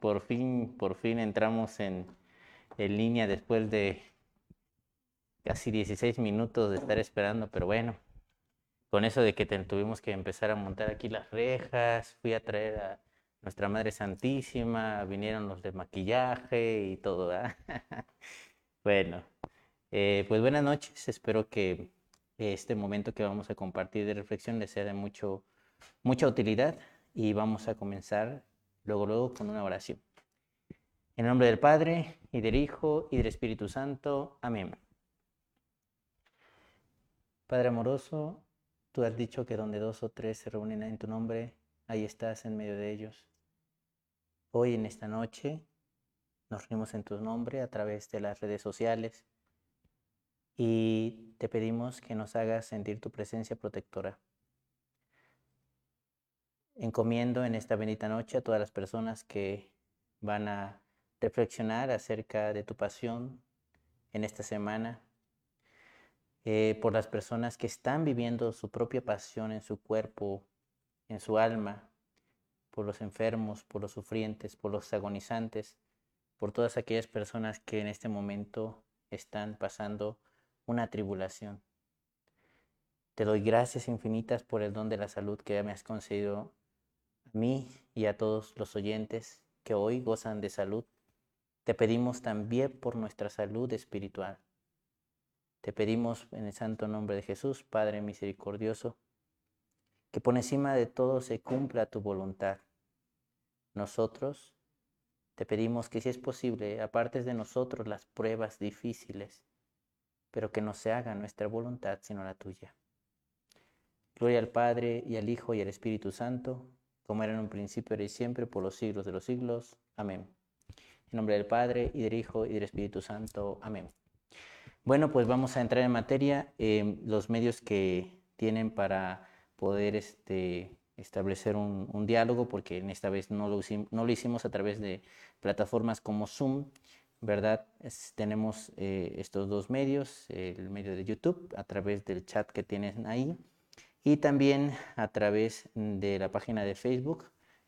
Por fin, por fin entramos en, línea después de casi 16 minutos de estar esperando, pero bueno, con eso de que tuvimos que empezar a montar aquí las rejas, fui a traer a nuestra Madre Santísima, vinieron los de maquillaje y todo. bueno, eh, pues buenas noches. Espero que este momento que vamos a compartir de reflexión les sea de mucho, mucha utilidad y vamos a comenzar luego, luego con una oración. En el nombre del Padre, y del Hijo, y del Espíritu Santo. Amén. Padre amoroso, tú has dicho que donde dos o tres se reúnen en tu nombre, ahí estás en medio de ellos. Hoy en esta noche nos reunimos en tu nombre a través de las redes sociales y te pedimos que nos hagas sentir tu presencia protectora encomiendo en esta bendita noche a todas las personas que van a reflexionar acerca de tu pasión en esta semana, eh, por las personas que están viviendo su propia pasión en su cuerpo, en su alma, por los enfermos, por los sufrientes, por los agonizantes, por todas aquellas personas que en este momento están pasando una tribulación. Te doy gracias infinitas por el don de la salud que me has concedido a mí y a todos los oyentes que hoy gozan de salud, te pedimos también por nuestra salud espiritual. Te pedimos en el santo nombre de Jesús, Padre misericordioso, que por encima de todo se cumpla tu voluntad. Nosotros te pedimos que si es posible, apartes de nosotros las pruebas difíciles, pero que no se haga nuestra voluntad sino la tuya. Gloria al Padre y al Hijo y al Espíritu Santo como era en un principio, y siempre, por los siglos de los siglos. Amén. En nombre del Padre, y del Hijo, y del Espíritu Santo. Amén. Bueno, pues vamos a entrar en materia. Eh, los medios que tienen para poder este, establecer un, diálogo, porque en esta vez no lo, no lo, hicimos a través de plataformas como Zoom, ¿verdad? tenemos eh, estos dos medios, el medio de YouTube, a través del chat que tienen ahí, y también a través de la página de Facebook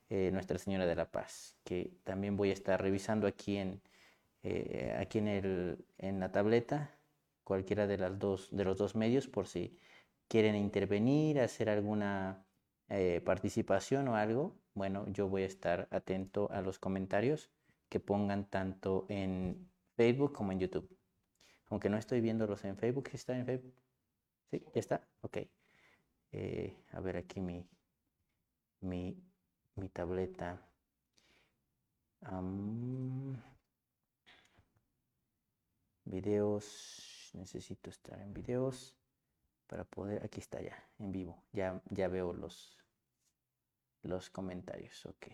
eh, Nuestra Señora de la Paz, que también voy a estar revisando aquí en, eh, aquí en, el, en la tableta, cualquiera de, las dos, de los dos medios, por si quieren intervenir, hacer alguna eh, participación o algo. Bueno, yo voy a estar atento a los comentarios que pongan tanto en Facebook como en YouTube. Aunque no estoy viéndolos en Facebook, ¿está en Facebook? ¿Sí? ¿Ya está? Ok. Eh, a ver aquí mi, mi, mi tableta. videos, necesito estar en videos para poder, aquí está ya, en vivo, ya, ya veo los, los comentarios, ok.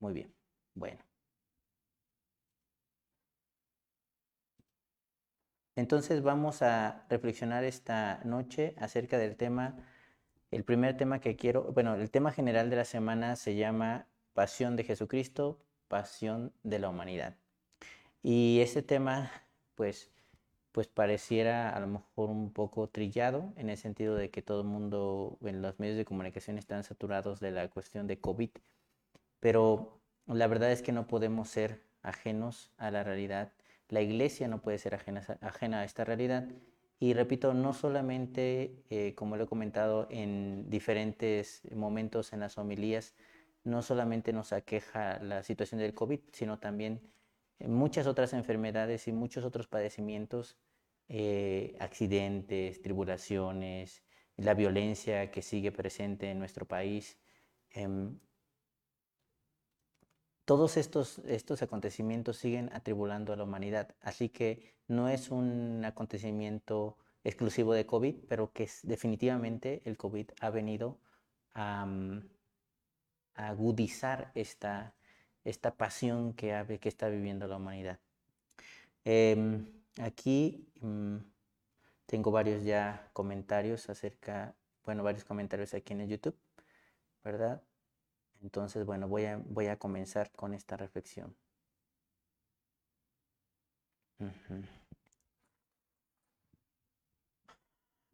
Muy bien, bueno. Entonces vamos a reflexionar esta noche acerca del tema, el primer tema que quiero, bueno, el tema general de la semana se llama Pasión de Jesucristo, Pasión de la Humanidad. Y este tema, pues, pues pareciera a lo mejor un poco trillado en el sentido de que todo el mundo en los medios de comunicación están saturados de la cuestión de COVID, pero la verdad es que no podemos ser ajenos a la realidad la iglesia no puede ser ajena, a esta realidad. Y repito, no solamente, eh, como lo he comentado en diferentes momentos en las homilías, no solamente nos aqueja la situación del COVID, sino también muchas otras enfermedades y muchos otros padecimientos, eh, accidentes, tribulaciones, la violencia que sigue presente en nuestro país. Em, todos estos, estos acontecimientos siguen atribulando a la humanidad, así que no es un acontecimiento exclusivo de COVID, pero que definitivamente el COVID ha venido a, agudizar esta, esta pasión que, que está viviendo la humanidad. Em, aquí mm, tengo varios ya comentarios acerca, bueno, varios comentarios aquí en el YouTube, ¿verdad? Entonces, bueno, voy a, voy a comenzar con esta reflexión.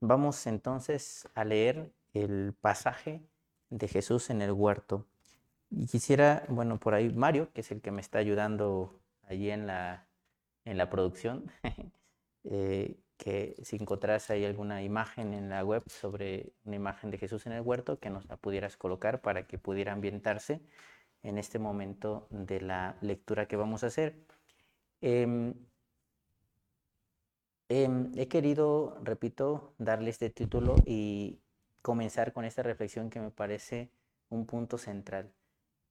Vamos entonces a leer el pasaje de Jesús en el huerto. Y quisiera, bueno, por ahí Mario, que es el que me está ayudando allí en la, en la producción, eh, que si encontrás ahí alguna imagen en la web sobre una imagen de Jesús en el huerto, que nos la pudieras colocar para que pudiera ambientarse en este momento de la lectura que vamos a hacer. Em, em, he querido, repito, darle este título y comenzar con esta reflexión que me parece un punto central.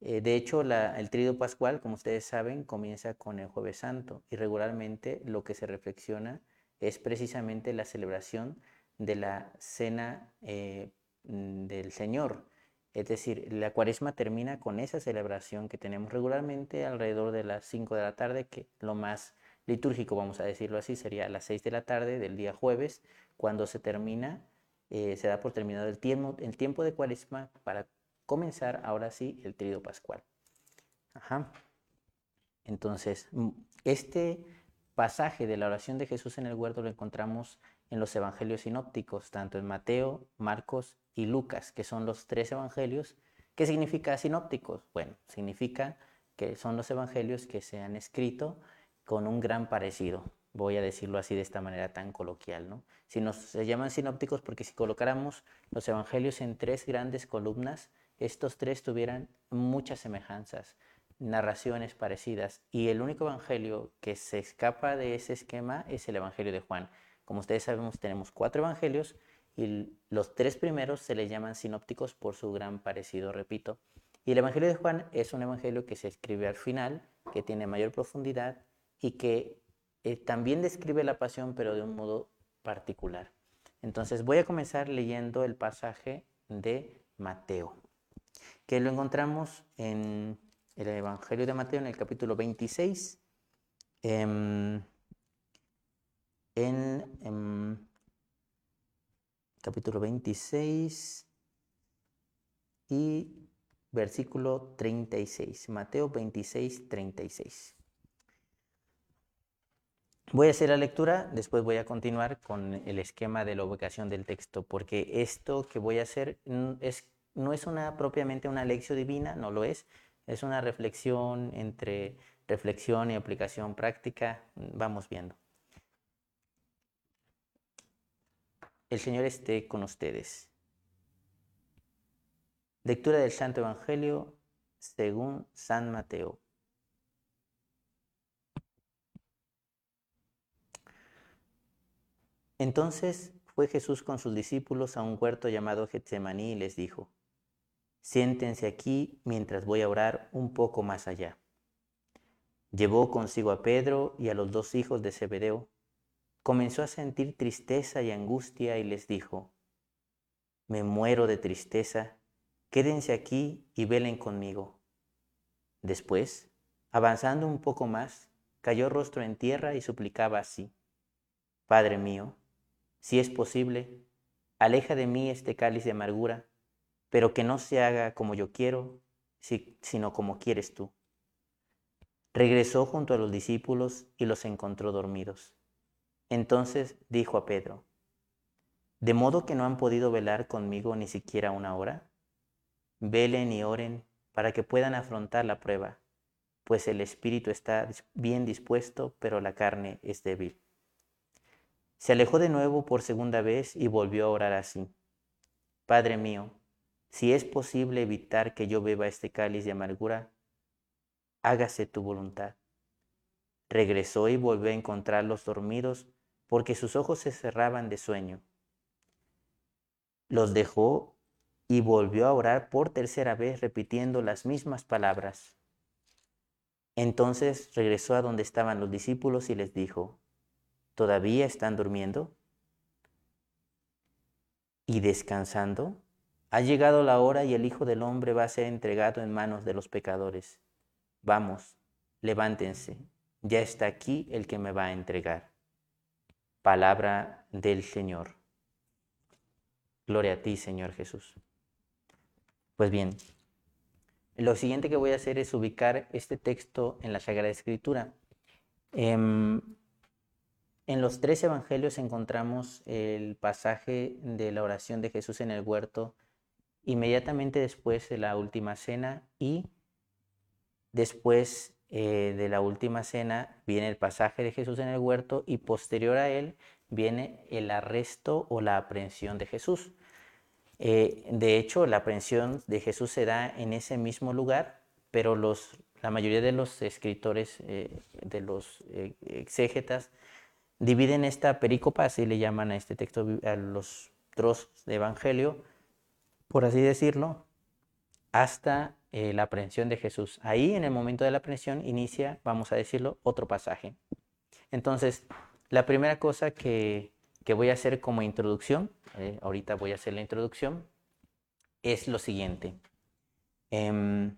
Eh, de hecho, el tríodo pascual, como ustedes saben, comienza con el jueves santo y regularmente lo que se reflexiona es precisamente la celebración de la cena eh, mm, del Señor. Es decir, la cuaresma termina con esa celebración que tenemos regularmente alrededor de las 5 de la tarde, que lo más litúrgico, vamos a decirlo así, sería a las 6 de la tarde del día jueves, cuando se termina, eh, se da por terminado el tiempo, el tiempo de cuaresma para comenzar ahora sí el tríodo pascual. Ajá. Entonces, mm, este pasaje de la oración de Jesús en el huerto lo encontramos en los evangelios sinópticos, tanto en Mateo, Marcos y Lucas, que son los tres evangelios. ¿Qué significa sinópticos? Bueno, significa que son los evangelios que se han escrito con un gran parecido. Voy a decirlo así de esta manera tan coloquial, ¿no? Si nos se llaman sinópticos porque si colocáramos los evangelios en tres grandes columnas, estos tres tuvieran muchas semejanzas narraciones parecidas y el único evangelio que se escapa de ese esquema es el evangelio de Juan. Como ustedes sabemos, tenemos cuatro evangelios y los tres primeros se les llaman sinópticos por su gran parecido, repito. Y el evangelio de Juan es un evangelio que se escribe al final, que tiene mayor profundidad y que eh, también describe la pasión, pero de un modo particular. Entonces voy a comenzar leyendo el pasaje de Mateo, que lo encontramos en el Evangelio de Mateo en el capítulo 26, em, en, em, capítulo 26 y versículo 36. Mateo 26, 36. Voy a hacer la lectura, después voy a continuar con el esquema de la ubicación del texto, porque esto que voy a hacer es, no es una, propiamente una lección divina, no lo es, es una reflexión entre reflexión y aplicación práctica. Vamos viendo. El Señor esté con ustedes. Lectura del Santo Evangelio según San Mateo. Entonces fue Jesús con sus discípulos a un huerto llamado Getsemaní y les dijo, Siéntense aquí mientras voy a orar un poco más allá. Llevó consigo a Pedro y a los dos hijos de Zebedeo. Comenzó a sentir tristeza y angustia y les dijo, Me muero de tristeza, quédense aquí y velen conmigo. Después, avanzando un poco más, cayó rostro en tierra y suplicaba así, Padre mío, si es posible, aleja de mí este cáliz de amargura pero que no se haga como yo quiero, sino como quieres tú. Regresó junto a los discípulos y los encontró dormidos. Entonces dijo a Pedro, ¿de modo que no han podido velar conmigo ni siquiera una hora? Velen y oren para que puedan afrontar la prueba, pues el espíritu está bien dispuesto, pero la carne es débil. Se alejó de nuevo por segunda vez y volvió a orar así. Padre mío, si es posible evitar que yo beba este cáliz de amargura, hágase tu voluntad. Regresó y volvió a encontrarlos dormidos porque sus ojos se cerraban de sueño. Los dejó y volvió a orar por tercera vez repitiendo las mismas palabras. Entonces regresó a donde estaban los discípulos y les dijo, ¿todavía están durmiendo? ¿Y descansando? Ha llegado la hora y el Hijo del Hombre va a ser entregado en manos de los pecadores. Vamos, levántense, ya está aquí el que me va a entregar. Palabra del Señor. Gloria a ti, Señor Jesús. Pues bien, lo siguiente que voy a hacer es ubicar este texto en la Sagrada Escritura. Em, en los tres evangelios encontramos el pasaje de la oración de Jesús en el huerto inmediatamente después de la última cena y después eh, de la última cena viene el pasaje de Jesús en el huerto y posterior a él viene el arresto o la aprehensión de Jesús. Eh, de hecho, la aprehensión de Jesús se da en ese mismo lugar, pero los, la mayoría de los escritores, eh, de los exégetas, dividen esta perícopa, así le llaman a este texto, a los trozos de evangelio, por así decirlo, hasta la aprehensión de Jesús. Ahí, en el momento de la aprehensión, inicia, vamos a decirlo, otro pasaje. Entonces, la primera cosa que que voy a hacer como introducción, eh, ahorita voy a hacer la introducción, es lo siguiente. Em,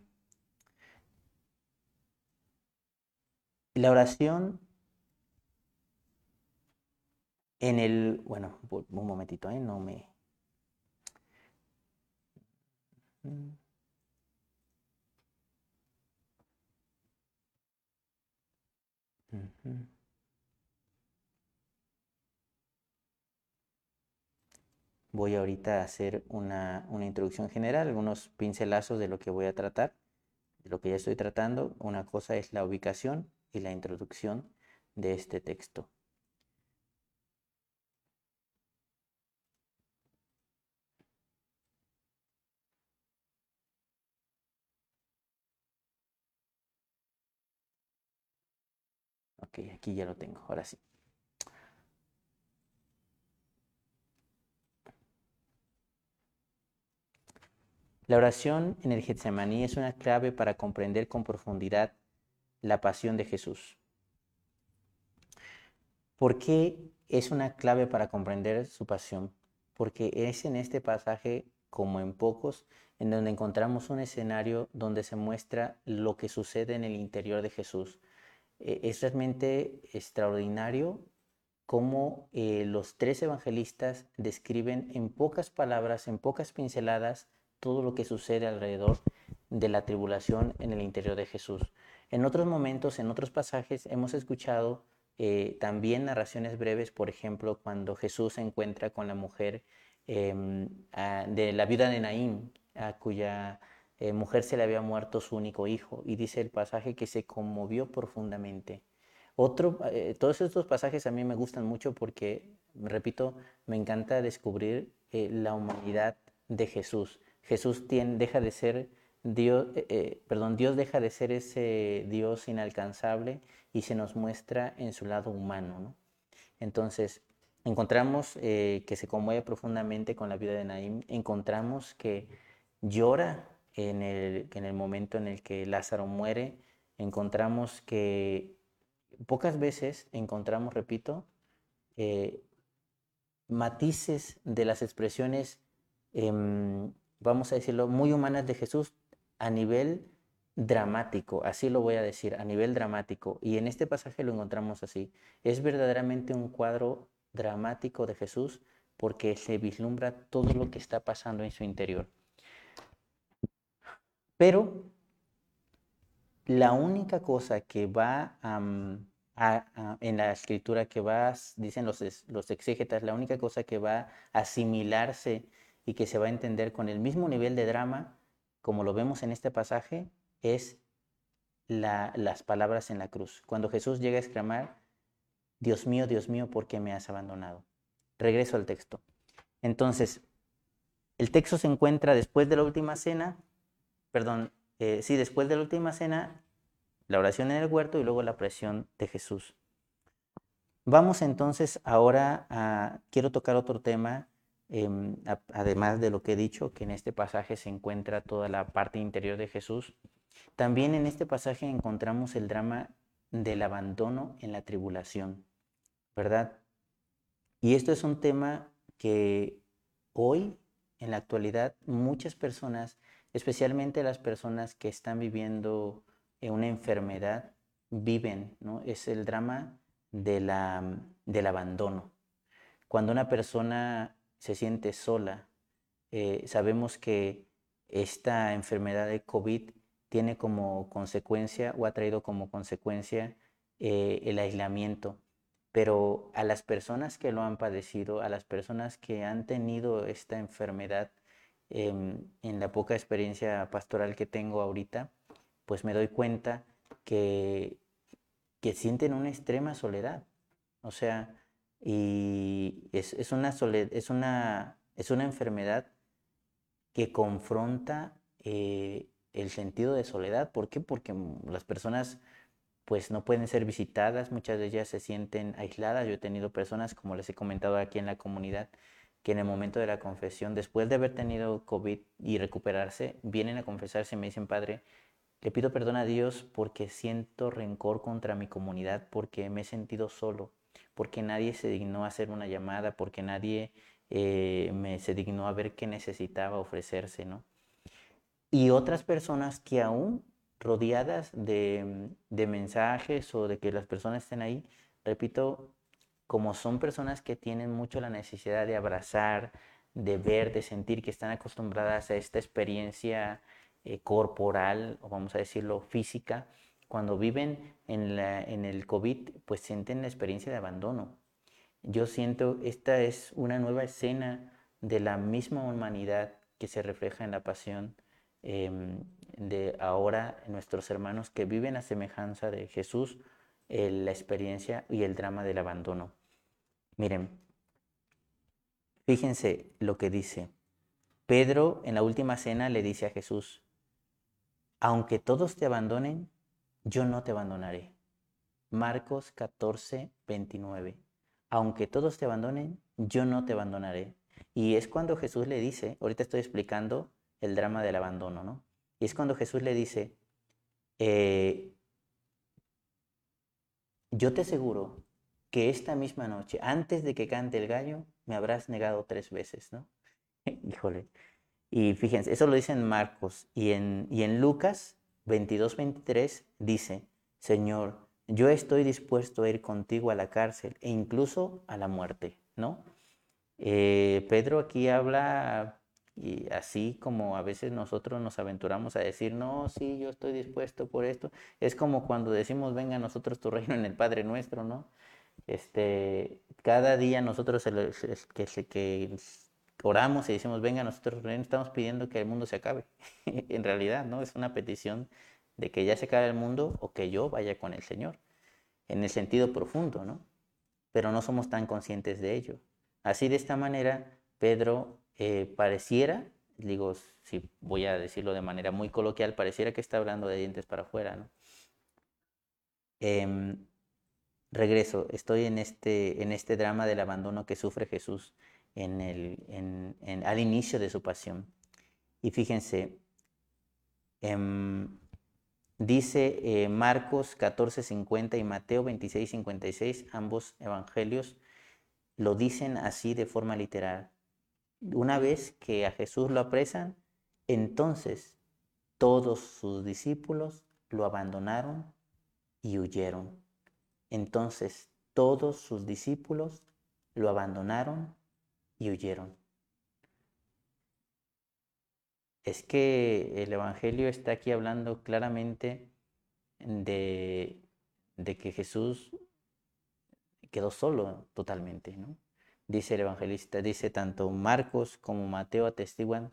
la oración en el, bueno, un momentito, ¿eh? no me... voy ahorita a hacer una, introducción general, algunos pincelazos de lo que voy a tratar, de lo que ya estoy tratando. Una cosa es la ubicación y la introducción de este texto. Ok, aquí ya lo tengo, ahora sí. La oración en el Getsemaní es una clave para comprender con profundidad la pasión de Jesús. ¿Por qué es una clave para comprender su pasión? Porque es en este pasaje, como en pocos, en donde encontramos un escenario donde se muestra lo que sucede en el interior de Jesús. Eh, es realmente extraordinario cómo eh, los tres evangelistas describen en pocas palabras, en pocas pinceladas, todo lo que sucede alrededor de la tribulación en el interior de Jesús. En otros momentos, en otros pasajes, hemos escuchado eh, también narraciones breves, por ejemplo, cuando Jesús se encuentra con la mujer em, de la viuda de Naín, a cuya eh, mujer se le había muerto su único hijo, y dice el pasaje que se conmovió profundamente. Otro, eh, todos estos pasajes a mí me gustan mucho porque, repito, me encanta descubrir la humanidad de Jesús. Jesús deja de ser Dios, eh, eh, perdón, Dios deja de ser ese Dios inalcanzable y se nos muestra en su lado humano. Entonces, encontramos eh, que se conmueve profundamente con la vida de Naim, encontramos que llora en el, en el momento en el que Lázaro muere, encontramos que pocas veces encontramos, repito, matices de las expresiones em, vamos a decirlo, muy humanas de Jesús a nivel dramático, así lo voy a decir, a nivel dramático. Y en este pasaje lo encontramos así. Es verdaderamente un cuadro dramático de Jesús porque se vislumbra todo lo que está pasando en su interior. Pero la única cosa que va en la escritura que va, dicen los, los exégetas, la única cosa que va a asimilarse y que se va a entender con el mismo nivel de drama, como lo vemos en este pasaje, es las palabras en la cruz. Cuando Jesús llega a exclamar, Dios mío, Dios mío, ¿por qué me has abandonado? Regreso al texto. Entonces, el texto se encuentra después de la última cena, perdón, eh, sí, después de la última cena, la oración en el huerto y luego la presión de Jesús. Vamos entonces ahora a, quiero tocar otro tema Em, además de lo que he dicho, que en este pasaje se encuentra toda la parte interior de Jesús, también en este pasaje encontramos el drama del abandono en la tribulación, ¿verdad? Y esto es un tema que hoy, en la actualidad muchas personas, especialmente las personas que están viviendo una enfermedad, viven, ¿no? Es el drama de la, del abandono. Cuando una persona se siente sola, eh, sabemos que esta enfermedad de COVID tiene como consecuencia o ha traído como consecuencia eh, el aislamiento. Pero a las personas que lo han padecido, a las personas que han tenido esta enfermedad, em, en la poca experiencia pastoral que tengo ahorita, pues me doy cuenta que, que sienten una extrema soledad. O sea, y es, una, es, una, es una enfermedad que confronta eh, el sentido de soledad. ¿Por qué? Porque las personas pues no pueden ser visitadas, muchas de ellas se sienten aisladas. Yo he tenido personas, como les he comentado aquí en la comunidad, que en el momento de la confesión, después de haber tenido COVID y recuperarse, vienen a confesarse y me dicen, Padre, le pido perdón a Dios porque siento rencor contra mi comunidad, porque me he sentido solo, porque nadie se dignó a hacer una llamada, porque nadie eh, me se dignó a ver qué necesitaba ofrecerse, ¿no? Y otras personas que aún rodeadas de, de mensajes o de que las personas estén ahí, repito, como son personas que tienen mucho la necesidad de abrazar, de ver, de sentir, que están acostumbradas a esta experiencia eh, corporal, o vamos a decirlo física, cuando viven en, la, en el COVID, pues sienten la experiencia de abandono. Yo siento, esta es una nueva escena de la misma humanidad que se refleja en la pasión em, de ahora nuestros hermanos que viven a semejanza de Jesús, la experiencia y el drama del abandono. Miren, fíjense lo que dice. Pedro en la última cena le dice a Jesús, aunque todos te abandonen, yo no te abandonaré. Marcos 14, 29. Aunque todos te abandonen, yo no te abandonaré. Y es cuando Jesús le dice, ahorita estoy explicando el drama del abandono, ¿no? Y es cuando Jesús le dice, eh, yo te aseguro que esta misma noche, antes de que cante el gallo, me habrás negado tres veces, ¿no? Híjole, y fíjense, eso lo dice en Marcos y en, y en Lucas 22, 23 dice, Señor, yo estoy dispuesto a ir contigo a la cárcel e incluso a la muerte, ¿no? Eh, Pedro aquí habla y así como a veces nosotros nos aventuramos a decir, no, sí, yo estoy dispuesto por esto. Es como cuando decimos, venga a nosotros tu reino en el Padre nuestro, ¿no? Este, cada día nosotros que, que oramos y decimos, venga, nosotros estamos pidiendo que el mundo se acabe. en realidad, ¿no? Es una petición de que ya se acabe el mundo o que yo vaya con el Señor, en el sentido profundo, ¿no? Pero no somos tan conscientes de ello. Así de esta manera, Pedro eh, pareciera, digo, si voy a decirlo de manera muy coloquial, pareciera que está hablando de dientes para afuera, ¿no? Em, regreso, estoy en este, en este drama del abandono que sufre Jesús en el, al inicio de su pasión. Y fíjense, em, dice eh, Marcos 14:50 y Mateo 26:56, ambos evangelios lo dicen así de forma literal. Una vez que a Jesús lo apresan, entonces todos sus discípulos lo abandonaron y huyeron. Entonces todos sus discípulos lo abandonaron y huyeron. Es que el Evangelio está aquí hablando claramente de, de que Jesús quedó solo totalmente, ¿no? Dice el evangelista, dice tanto Marcos como Mateo atestiguan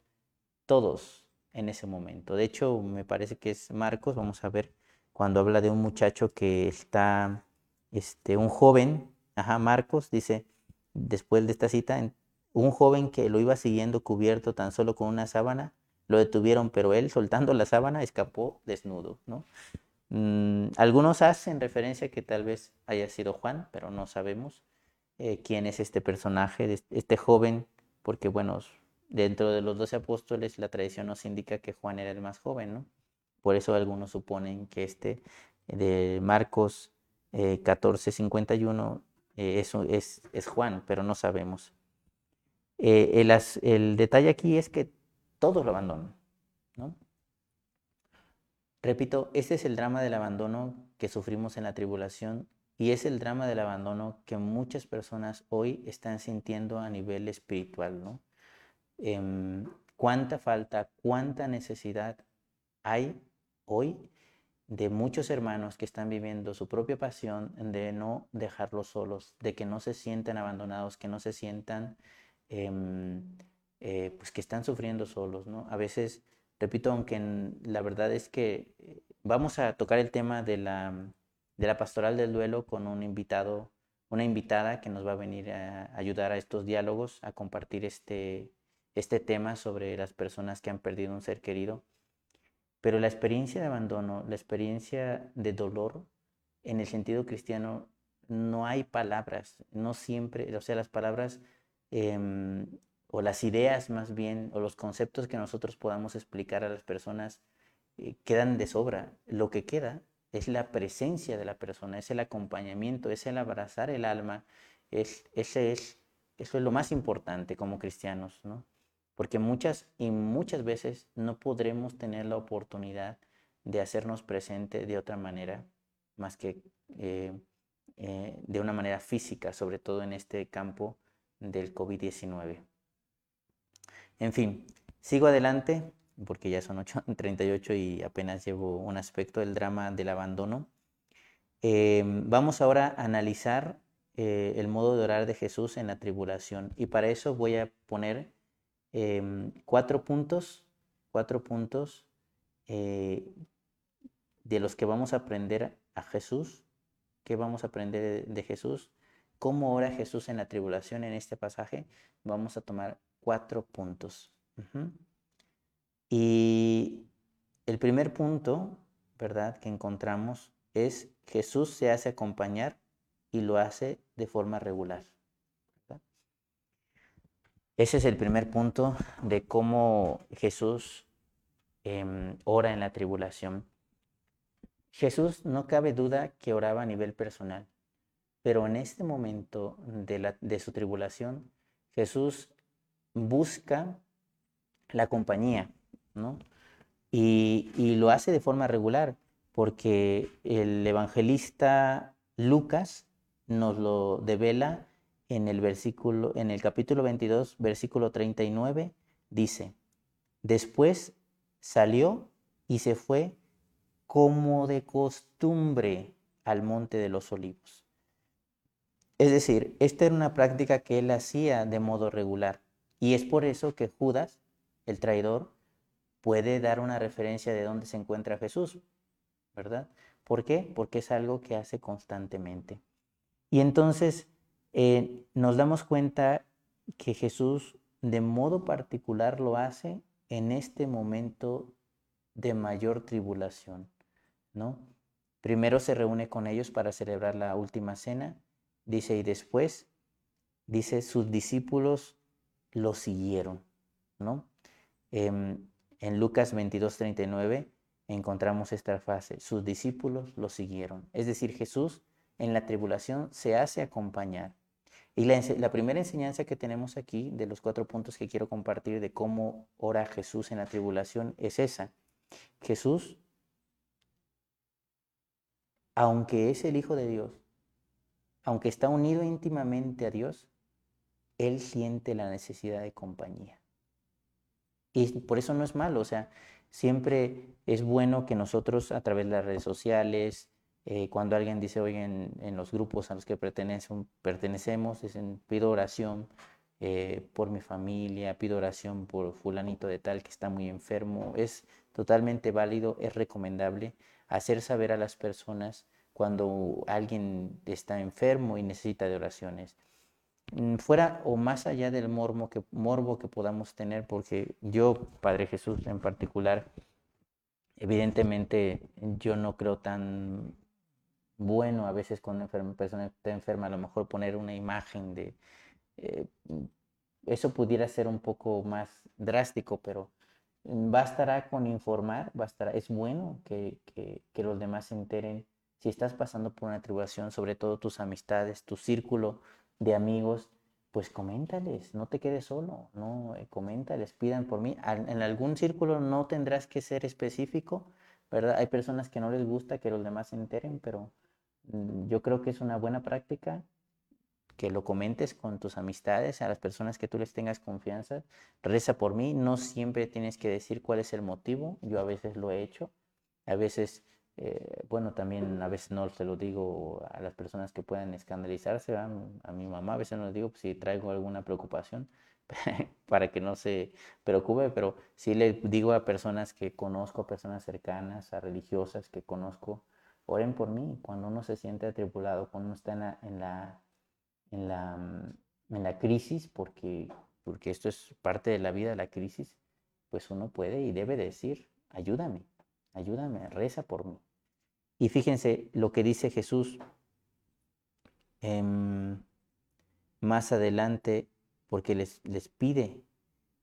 todos en ese momento. De hecho, me parece que es Marcos, vamos a ver, cuando habla de un muchacho que está, este, un joven, ajá, Marcos dice, después de esta cita, un joven que lo iba siguiendo cubierto tan solo con una sábana, lo detuvieron, pero él, soltando la sábana, escapó desnudo, ¿no? Mm, algunos hacen referencia que tal vez haya sido Juan, pero no sabemos eh, quién es este personaje, este joven, porque bueno, dentro de los doce apóstoles la tradición nos indica que Juan era el más joven, ¿no? Por eso algunos suponen que este de Marcos eh, 14, 51 eh, es, es Juan, pero no sabemos. Eh, el, el, detalle aquí es que todos lo abandonan, ¿no? Repito, este es el drama del abandono que sufrimos en la tribulación y es el drama del abandono que muchas personas hoy están sintiendo a nivel espiritual, ¿no? Em, ¿Cuánta falta, cuánta necesidad hay hoy de muchos hermanos que están viviendo su propia pasión de no dejarlos solos, de que no se sientan abandonados, que no se sientan, em, eh, pues que están sufriendo solos, ¿no? A veces, repito, aunque la verdad es que eh, vamos a tocar el tema de la de la pastoral del duelo con un invitado, una invitada que nos va a venir a ayudar a estos diálogos, a compartir este, este tema sobre las personas que han perdido un ser querido. Pero la experiencia de abandono, la experiencia de dolor, en el sentido cristiano, no hay palabras, no siempre, o sea, las palabras em, o las ideas más bien, o los conceptos que nosotros podamos explicar a las personas eh, quedan de sobra. Lo que queda es la presencia de la persona, es el acompañamiento, es el abrazar el alma, es, ese es, eso es lo más importante como cristianos, ¿no? Porque muchas y muchas veces no podremos tener la oportunidad de hacernos presente de otra manera, más que eh, eh, de una manera física, sobre todo en este campo del COVID-19. En fin, sigo adelante porque ya son 8.38 y apenas llevo un aspecto del drama del abandono. Em, vamos ahora a analizar eh, el modo de orar de Jesús en la tribulación y para eso voy a poner em, cuatro puntos, cuatro puntos eh, de los que vamos a aprender a Jesús, qué vamos a aprender de, Jesús, cómo ora Jesús en la tribulación en este pasaje. Vamos a tomar cuatro puntos. Y el primer punto, ¿verdad?, que encontramos es Jesús se hace acompañar y lo hace de forma regular. Ese es el primer punto de cómo Jesús em, ora en la tribulación. Jesús no cabe duda que oraba a nivel personal, pero en este momento de, de su tribulación, Jesús busca la compañía, y, lo hace de forma regular, porque el evangelista Lucas nos lo devela en el versículo, en el capítulo 22, versículo 39, dice, después salió y se fue como de costumbre al monte de los olivos. Es decir, esta era una práctica que él hacía de modo regular. Y es por eso que Judas, el traidor, puede dar una referencia de dónde se encuentra Jesús, ¿verdad? ¿Por qué? Porque es algo que hace constantemente. Y entonces eh, nos damos cuenta que Jesús de modo particular lo hace en este momento de mayor tribulación, ¿no? Primero se reúne con ellos para celebrar la última cena, dice, y después, dice, sus discípulos lo siguieron, ¿no? Em, en Lucas 22:39 encontramos esta frase, sus discípulos lo siguieron. Es decir, Jesús en la tribulación se hace acompañar. Y la, primera enseñanza que tenemos aquí, de los cuatro puntos que quiero compartir de cómo ora Jesús en la tribulación, es esa. Jesús, aunque es el Hijo de Dios, aunque está unido íntimamente a Dios, Él siente la necesidad de compañía. Y por eso no es malo, o sea, siempre es bueno que nosotros a través de las redes sociales, eh, cuando alguien dice, oye, en, los grupos a los que pertenecemos, dicen, pido oración eh, por mi familia, pido oración por fulanito de tal que está muy enfermo, es totalmente válido, es recomendable hacer saber a las personas cuando alguien está enfermo y necesita de oraciones. Mm, fuera o más allá del morbo que, morbo que podamos tener, porque yo, Padre Jesús en particular, evidentemente yo no creo tan bueno a veces cuando una persona está enferma, a lo mejor poner una imagen de... Eh, eso pudiera ser un poco más drástico, pero bastará con informar, bastará, es bueno que, que, que los demás se enteren. Si estás pasando por una tribulación, sobre todo tus amistades, tu círculo de amigos, pues coméntales, no te quedes solo, no, eh, coméntales, pidan por mí. en algún círculo no tendrás que ser específico, ¿verdad? Hay personas que no les gusta que los demás se enteren, pero mm, yo creo que es una buena práctica que lo comentes con tus amistades, a las personas que tú les tengas confianza. Reza por mí, no siempre tienes que decir cuál es el motivo, yo a veces lo he hecho, a veces eh, bueno, también a veces no se lo digo a las personas que puedan escandalizarse, a mi mamá a veces no les digo pues, si traigo alguna preocupación para que no se preocupe, pero sí le digo a personas que conozco, a personas cercanas, a religiosas que conozco, oren por mí. Cuando uno se siente atribulado, cuando uno está en la, en la, en la, mm, en la crisis, porque, porque esto es parte de la vida, la crisis, pues uno puede y debe decir, ayúdame, ayúdame, reza por mí. Y fíjense lo que dice Jesús más adelante, porque les, les, pide,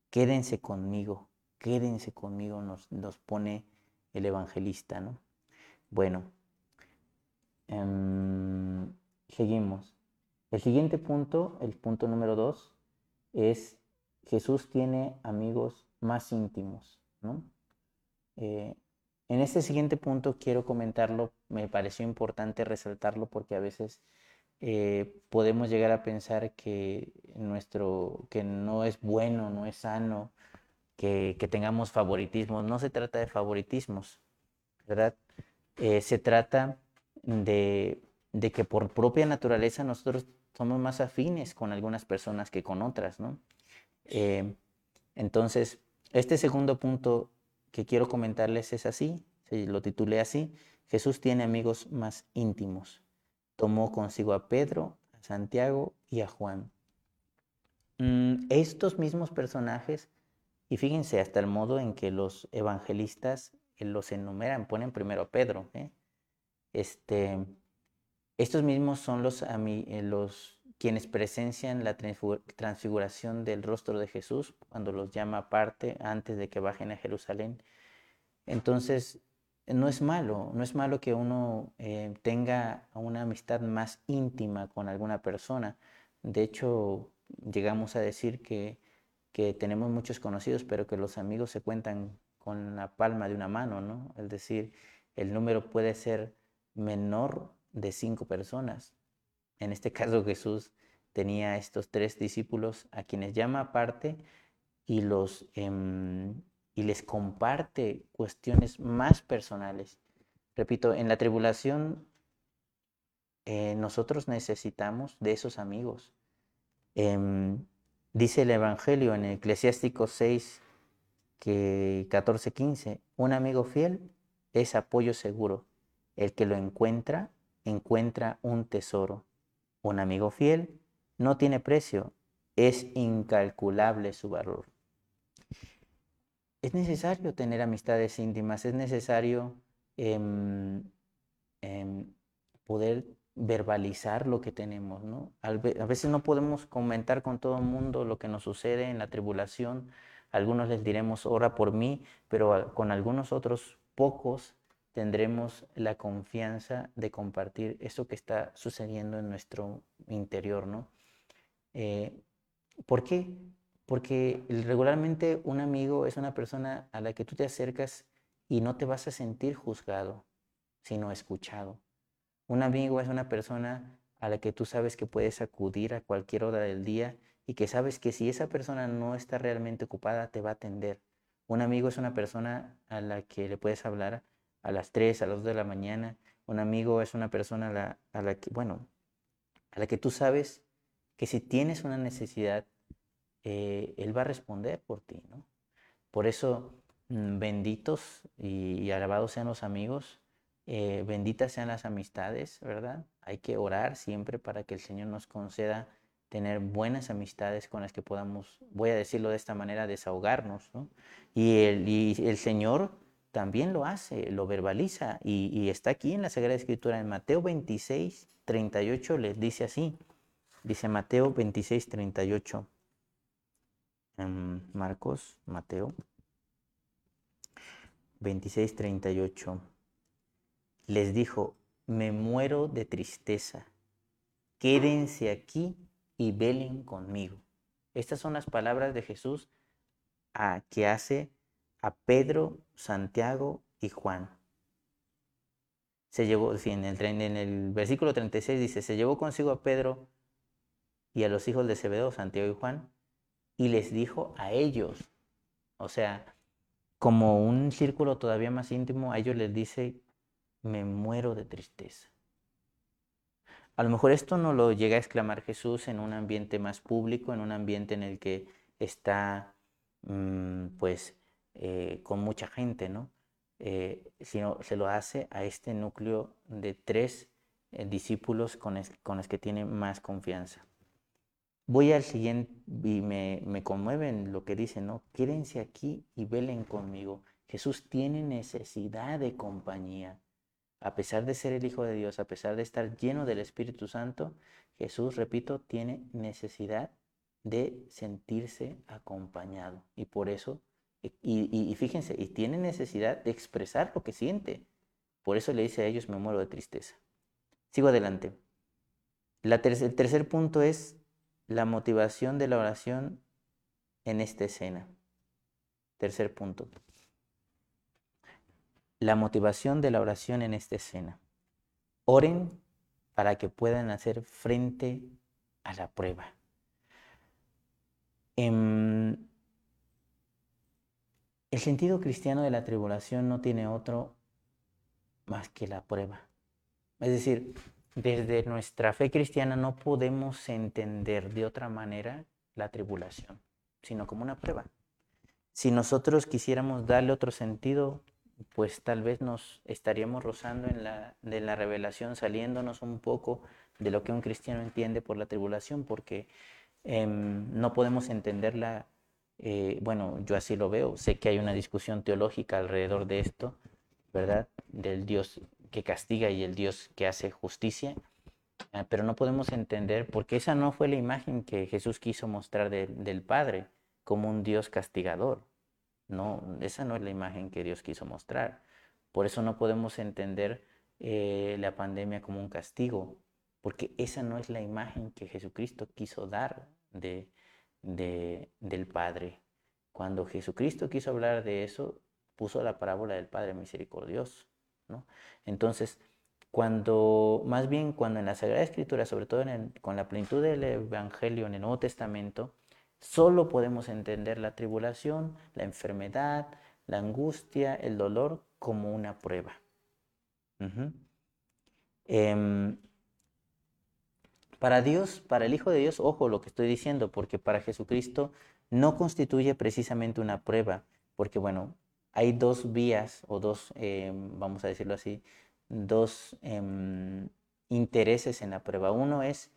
quédense conmigo, quédense conmigo, nos, nos pone el evangelista, ¿no? Bueno, em, seguimos. El siguiente punto, el punto número dos, es Jesús tiene amigos más íntimos, ¿no? Eh, en este siguiente punto quiero comentarlo, me pareció importante resaltarlo porque a veces eh, podemos llegar a pensar que nuestro, que no es bueno, no es sano, que, tengamos favoritismos. No se trata de favoritismos, ¿verdad? Eh, se trata de, que por propia naturaleza nosotros somos más afines con algunas personas que con otras, ¿no? Eh, entonces, este segundo punto que quiero comentarles es así, lo titulé así, Jesús tiene amigos más íntimos. Tomó consigo a Pedro, a Santiago y a Juan. Mm, estos mismos personajes, y fíjense hasta el modo en que los evangelistas eh, los enumeran, ponen primero a Pedro. ¿eh? Este, estos mismos son los, eh, los quienes presencian la transfiguración del rostro de Jesús cuando los llama aparte antes de que bajen a Jerusalén. Entonces, no es malo, no es malo que uno eh, tenga una amistad más íntima con alguna persona. De hecho, llegamos a decir que, que tenemos muchos conocidos, pero que los amigos se cuentan con la palma de una mano, ¿no? Es decir, el número puede ser menor de cinco personas. En este caso Jesús tenía estos tres discípulos a quienes llama aparte y, los, em, y les comparte cuestiones más personales. Repito, en la tribulación eh, nosotros necesitamos de esos amigos. Em, dice el Evangelio en Eclesiástico 6, que 14, 15, un amigo fiel es apoyo seguro. El que lo encuentra, encuentra un tesoro. Un amigo fiel no tiene precio, es incalculable su valor. Es necesario tener amistades íntimas, es necesario em, em, poder verbalizar lo que tenemos, ¿no? A veces no podemos comentar con todo el mundo lo que nos sucede en la tribulación. algunos les diremos, ora por mí, pero con algunos otros pocos tendremos la confianza de compartir eso que está sucediendo en nuestro interior, ¿no? Eh, ¿Por qué? Porque regularmente un amigo es una persona a la que tú te acercas y no te vas a sentir juzgado, sino escuchado. Un amigo es una persona a la que tú sabes que puedes acudir a cualquier hora del día y que sabes que si esa persona no está realmente ocupada, te va a atender. Un amigo es una persona a la que le puedes hablar a las 3, a las 2 de la mañana. Un amigo es una persona a la, que, bueno, a la que tú sabes que si tienes una necesidad, eh, Él va a responder por ti, ¿no? Por eso, mm, benditos y, alabados sean los amigos, eh, benditas sean las amistades, ¿verdad? Hay que orar siempre para que el Señor nos conceda tener buenas amistades con las que podamos, voy a decirlo de esta manera, desahogarnos, ¿no? Y el, y el Señor también lo hace, lo verbaliza y, está aquí en la Sagrada Escritura, en Mateo 26, 38, les dice así, dice Mateo 26, 38, en Marcos, Mateo 26, 38, les dijo, me muero de tristeza, quédense aquí y velen conmigo. Estas son las palabras de Jesús a, que hace a Pedro, Santiago y Juan. Se llevó, en, el, en el versículo 36 dice, se llevó consigo a Pedro y a los hijos de Zebedeo, Santiago y Juan, y les dijo a ellos, o sea, como un círculo todavía más íntimo, a ellos les dice, me muero de tristeza. A lo mejor esto no lo llega a exclamar Jesús en un ambiente más público, en un ambiente en el que está mm, pues eh, con mucha gente, ¿no? Eh, sino se lo hace a este núcleo de tres eh, discípulos con, con los que tiene más confianza. Voy al siguiente y me, me conmueven lo que dice, ¿no? Quédense aquí y velen conmigo. Jesús tiene necesidad de compañía. A pesar de ser el Hijo de Dios, a pesar de estar lleno del Espíritu Santo, Jesús, repito, tiene necesidad de sentirse acompañado. Y por eso, y, fíjense, y tiene necesidad de expresar lo que siente. Por eso le dice a ellos, me muero de tristeza. Sigo adelante. La el tercer punto es la motivación de la oración en esta escena. Tercer punto la motivación de la oración en esta escena. Oren para que puedan hacer frente a la prueba. Em, el sentido cristiano de la tribulación no tiene otro más que la prueba. Es decir, desde nuestra fe cristiana no podemos entender de otra manera la tribulación, sino como una prueba. Si nosotros quisiéramos darle otro sentido, pues tal vez nos estaríamos rozando en la, de la revelación, saliéndonos un poco de lo que un cristiano entiende por la tribulación, porque em, no podemos entenderla, eh, bueno, yo así lo veo, sé que hay una discusión teológica alrededor de esto, ¿verdad? Del Dios que castiga y el Dios que hace justicia, ah, pero no podemos entender, porque esa no fue la imagen que Jesús quiso mostrar del Padre como un Dios castigador. No, esa no es la imagen que Dios quiso mostrar. Por eso no podemos entender eh, la pandemia como un castigo, porque esa no es la imagen que Jesucristo quiso dar de, del Padre. Cuando Jesucristo quiso hablar de eso, puso la parábola del Padre misericordioso. Entonces, cuando, más bien cuando en la Sagrada Escritura, sobre todo con la plenitud del Evangelio en el Nuevo Testamento, Solo podemos entender la tribulación, la enfermedad, la angustia, el dolor como una prueba. Para Dios, para el Hijo de Dios, ojo lo que estoy diciendo, porque para Jesucristo no constituye precisamente una prueba, porque bueno, hay dos vías o dos, em, vamos a decirlo así, dos em, intereses en la prueba. Uno es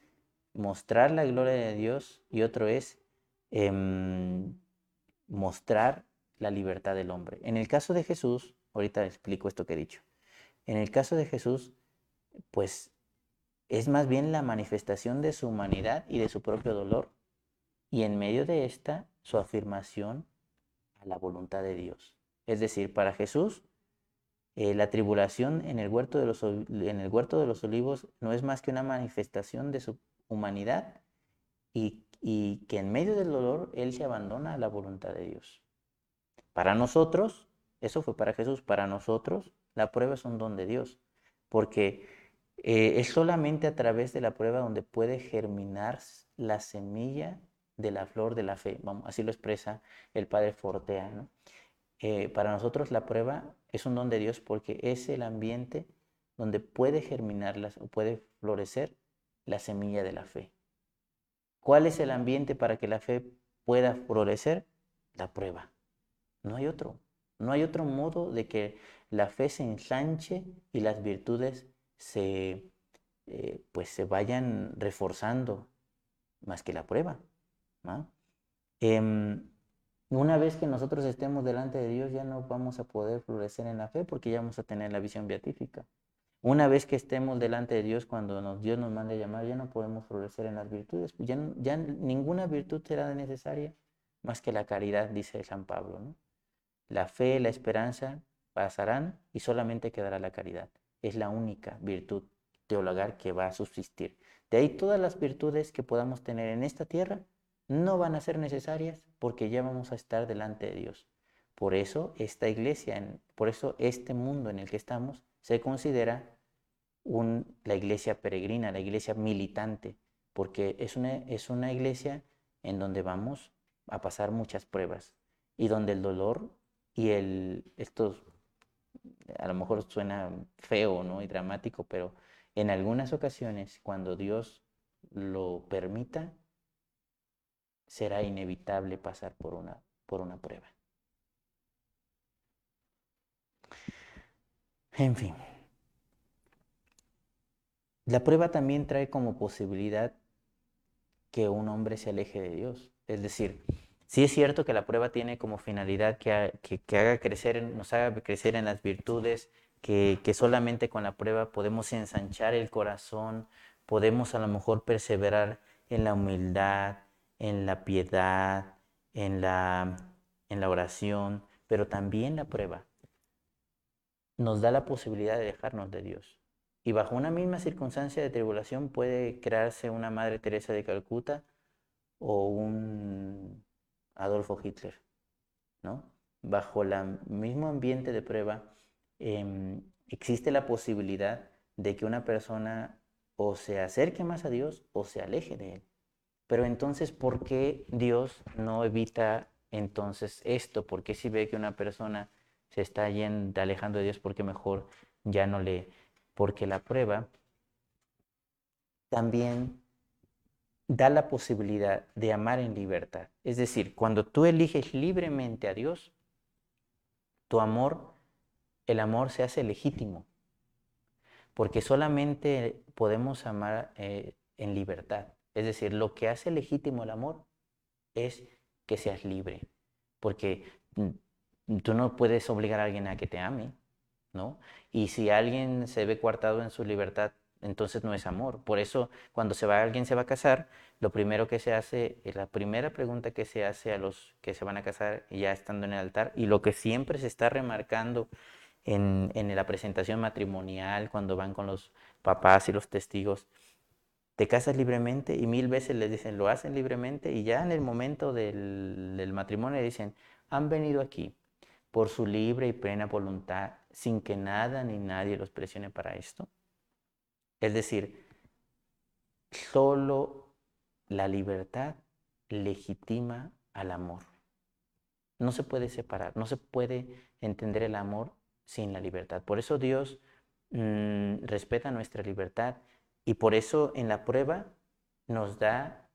mostrar la gloria de Dios y otro es Em, mostrar la libertad del hombre. En el caso de Jesús, ahorita explico esto que he dicho, en el caso de Jesús, pues es más bien la manifestación de su humanidad y de su propio dolor, y en medio de esta, su afirmación a la voluntad de Dios. Es decir, para Jesús, eh, la tribulación en el, huerto de los, en el huerto de los olivos no es más que una manifestación de su humanidad y y que en medio del dolor Él se abandona a la voluntad de Dios. Para nosotros, eso fue para Jesús, para nosotros la prueba es un don de Dios, porque eh, es solamente a través de la prueba donde puede germinar la semilla de la flor de la fe. Así lo expresa el Padre Fortea. Eh, para nosotros la prueba es un don de Dios porque es el ambiente donde puede germinar, o puede florecer la semilla de la fe. ¿Cuál es el ambiente para que la fe pueda florecer? La prueba. No hay otro. No hay otro modo de que la fe se ensanche y las virtudes se, eh, pues se vayan reforzando más que la prueba. Em, una vez que nosotros estemos delante de Dios ya no vamos a poder florecer en la fe porque ya vamos a tener la visión beatífica. Una vez que estemos delante de Dios, cuando Dios nos mande llamar, ya no podemos florecer en las virtudes. Ya, ya ninguna virtud será necesaria más que la caridad, dice San Pablo. La fe, la esperanza pasarán y solamente quedará la caridad. Es la única virtud teologal que va a subsistir. De ahí todas las virtudes que podamos tener en esta tierra no van a ser necesarias porque ya vamos a estar delante de Dios. Por eso esta iglesia, por eso este mundo en el que estamos se considera la iglesia peregrina, la iglesia militante, porque es una, es una iglesia en donde vamos a pasar muchas pruebas y donde el dolor y el, esto a lo mejor suena feo ¿no? y dramático, pero en algunas ocasiones, cuando Dios lo permita, será inevitable pasar por una, por una prueba. En fin, la prueba también trae como posibilidad que un hombre se aleje de Dios. Es decir, sí es cierto que la prueba tiene como finalidad que, haga crecer, nos haga crecer en las virtudes, que, que, solamente con la prueba podemos ensanchar el corazón, podemos a lo mejor perseverar en la humildad, en la piedad, en la, en la oración, pero también la prueba nos da la posibilidad de dejarnos de Dios. Y bajo una misma circunstancia de tribulación puede crearse una Madre Teresa de Calcuta o un Adolfo Hitler, ¿no? Bajo el mismo ambiente de prueba em, existe la posibilidad de que una persona o se acerque más a Dios o se aleje de Él. Pero entonces, ¿por qué Dios no evita entonces esto? ¿Por qué si ve que una persona se está alejando de Dios, por qué mejor ya no le porque la prueba también da la posibilidad de amar en libertad. Es decir, cuando tú eliges libremente a Dios, tu amor, el amor se hace legítimo, porque solamente podemos amar eh, en libertad. Es decir, lo que hace legítimo el amor es que seas libre, porque mm, tú no puedes obligar a alguien a que te ame, ¿no? Y si alguien se ve coartado en su libertad, entonces no es amor. Por eso, cuando se va, alguien se va a casar, lo primero que se hace, eh, la primera pregunta que se hace a los que se van a casar ya estando en el altar, y lo que siempre se está remarcando en, en la presentación matrimonial, cuando van con los papás y los testigos, te casas libremente y mil veces les dicen, lo hacen libremente y ya en el momento del, del matrimonio dicen, han venido aquí por su libre y plena voluntad, sin que nada ni nadie los presione para esto? Es decir, solo la libertad legitima al amor. No se puede separar, no se puede entender el amor sin la libertad. Por eso Dios mm, respeta nuestra libertad y por eso en la prueba nos da,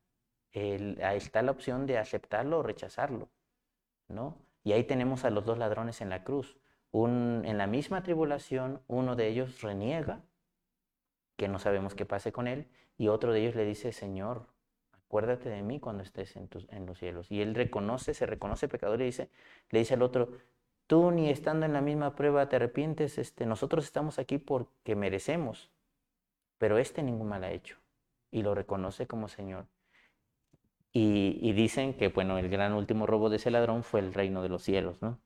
está la opción de aceptarlo o rechazarlo, ¿no? Y ahí tenemos a los dos ladrones en la cruz. en la misma tribulación, uno de ellos reniega, que no sabemos qué pase con él, y otro de ellos le dice, Señor, acuérdate de mí cuando estés en, en los cielos. Y él reconoce, se reconoce pecador y dice, le dice al otro, tú ni estando en la misma prueba te arrepientes, este, nosotros estamos aquí porque merecemos, pero este ningún mal ha hecho. Y lo reconoce como Señor. Y, dicen que, bueno, el gran último robo de ese ladrón fue el reino de los cielos, ¿no?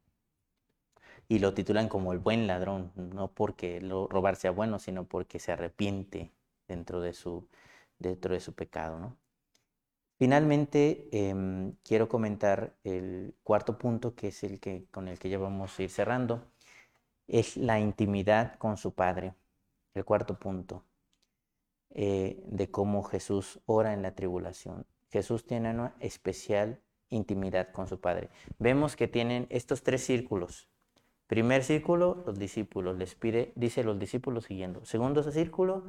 Y lo titulan como el buen ladrón, no porque lo, robar sea bueno, sino porque se arrepiente dentro de su, dentro de su pecado, ¿no? Finalmente, em, quiero comentar el cuarto punto, que es el que, con el que ya vamos a ir cerrando, es la intimidad con su Padre. El cuarto punto eh, de cómo Jesús ora en la tribulación. Jesús tiene una especial intimidad con su Padre. Vemos que tienen estos tres círculos. Primer círculo, los discípulos, les pide, dice los discípulos siguiendo. Segundo círculo,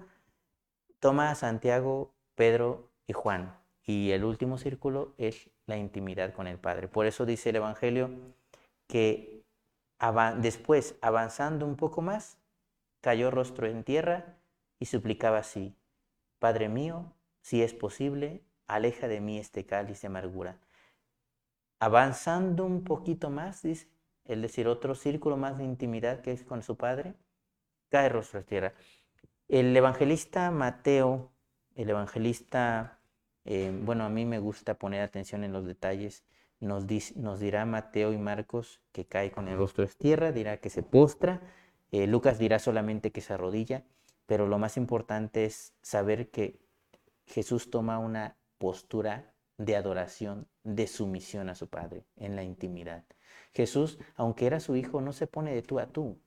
toma a Santiago, Pedro y Juan. Y el último círculo es la intimidad con el Padre. Por eso dice el Evangelio que después, avanzando un poco más, cayó rostro en tierra y suplicaba así, Padre mío, si es posible, aleja de mí este cáliz de amargura. Avanzando un poquito más, dice, es decir, otro círculo más de intimidad que es con su Padre, cae rostro a tierra. El evangelista Mateo, el evangelista, eh, bueno, a mí me gusta poner atención en los detalles, nos, nos, dirá Mateo y Marcos que cae con el rostro a tierra, dirá que se postra, eh, Lucas dirá solamente que se arrodilla, pero lo más importante es saber que Jesús toma una postura de adoración, de sumisión a su Padre en la intimidad. Jesús, aunque era su hijo, no se pone de tú a tú.